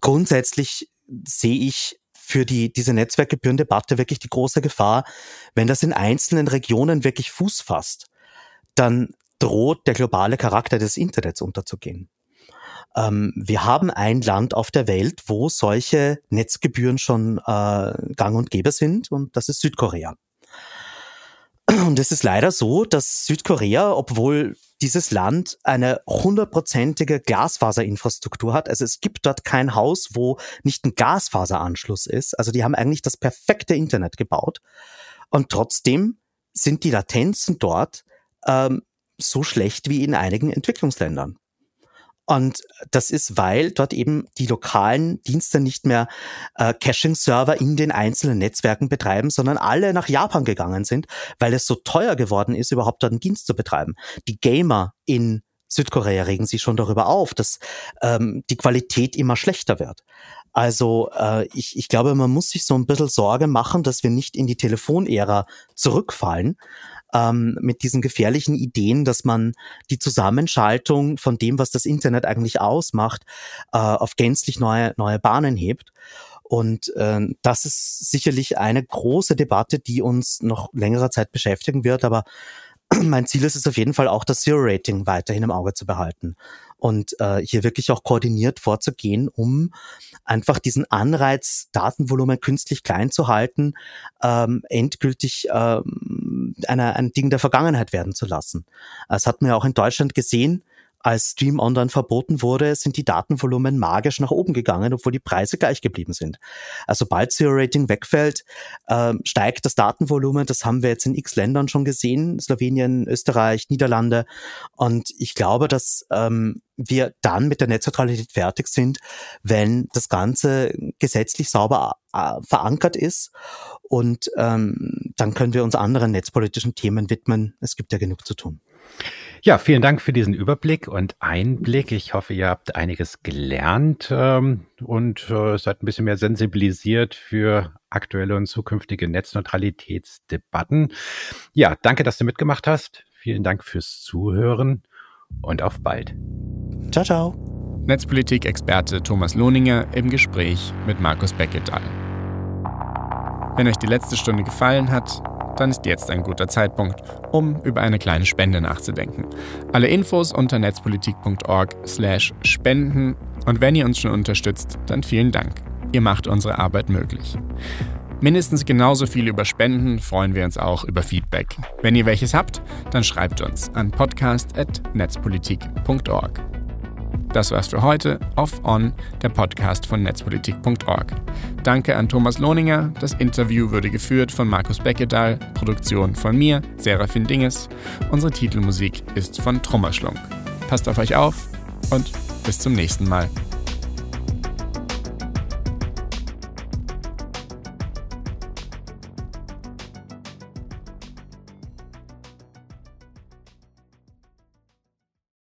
grundsätzlich sehe ich für die, diese Netzwerkgebührendebatte wirklich die große Gefahr, wenn das in einzelnen Regionen wirklich Fuß fasst, dann droht der globale Charakter des Internets unterzugehen. Ähm, wir haben ein Land auf der Welt, wo solche Netzgebühren schon äh, gang und gäbe sind, und das ist Südkorea. Und es ist leider so, dass Südkorea, obwohl dieses Land eine hundertprozentige Glasfaserinfrastruktur hat. Also es gibt dort kein Haus, wo nicht ein Gasfaseranschluss ist. Also die haben eigentlich das perfekte Internet gebaut. Und trotzdem sind die Latenzen dort ähm, so schlecht wie in einigen Entwicklungsländern. Und das ist, weil dort eben die lokalen Dienste nicht mehr äh, Caching-Server in den einzelnen Netzwerken betreiben, sondern alle nach Japan gegangen sind, weil es so teuer geworden ist, überhaupt dort einen Dienst zu betreiben. Die Gamer in Südkorea regen sich schon darüber auf, dass ähm, die Qualität immer schlechter wird. Also äh, ich, ich glaube, man muss sich so ein bisschen Sorge machen, dass wir nicht in die Telefonära zurückfallen, ähm, mit diesen gefährlichen Ideen, dass man die Zusammenschaltung von dem, was das Internet eigentlich ausmacht, äh, auf gänzlich neue, neue Bahnen hebt. Und äh, das ist sicherlich eine große Debatte, die uns noch längere Zeit beschäftigen wird. Aber (clears throat) mein Ziel ist es auf jeden Fall auch, das Zero-Rating weiterhin im Auge zu behalten und äh, hier wirklich auch koordiniert vorzugehen, um einfach diesen Anreiz, Datenvolumen künstlich klein zu halten, ähm, endgültig ähm, eine, ein Ding der Vergangenheit werden zu lassen. Das hat man ja auch in Deutschland gesehen als Stream Online verboten wurde, sind die Datenvolumen magisch nach oben gegangen, obwohl die Preise gleich geblieben sind. Also sobald Zero Rating wegfällt, äh, steigt das Datenvolumen. Das haben wir jetzt in x Ländern schon gesehen, Slowenien, Österreich, Niederlande. Und ich glaube, dass ähm, wir dann mit der Netzneutralität fertig sind, wenn das Ganze gesetzlich sauber äh, verankert ist. Und ähm, dann können wir uns anderen netzpolitischen Themen widmen. Es gibt ja genug zu tun. Ja, vielen Dank für diesen Überblick und Einblick. Ich hoffe, ihr habt einiges gelernt ähm, und äh, seid ein bisschen mehr sensibilisiert für aktuelle und zukünftige Netzneutralitätsdebatten. Ja, danke, dass du mitgemacht hast. Vielen Dank fürs Zuhören und auf bald. Ciao, ciao. Netzpolitik-Experte Thomas Lohninger im Gespräch mit Markus Becketal. Wenn euch die letzte Stunde gefallen hat, dann ist jetzt ein guter Zeitpunkt, um über eine kleine Spende nachzudenken. Alle Infos unter netzpolitik.org/spenden und wenn ihr uns schon unterstützt, dann vielen Dank. Ihr macht unsere Arbeit möglich. Mindestens genauso viel über Spenden freuen wir uns auch über Feedback. Wenn ihr welches habt, dann schreibt uns an podcast.netzpolitik.org. Das war's für heute. Off On, der Podcast von netzpolitik.org. Danke an Thomas Lohninger. Das Interview wurde geführt von Markus Beckedahl, Produktion von mir, Serafin Dinges. Unsere Titelmusik ist von Trommerschlunk. Passt auf euch auf und bis zum nächsten Mal.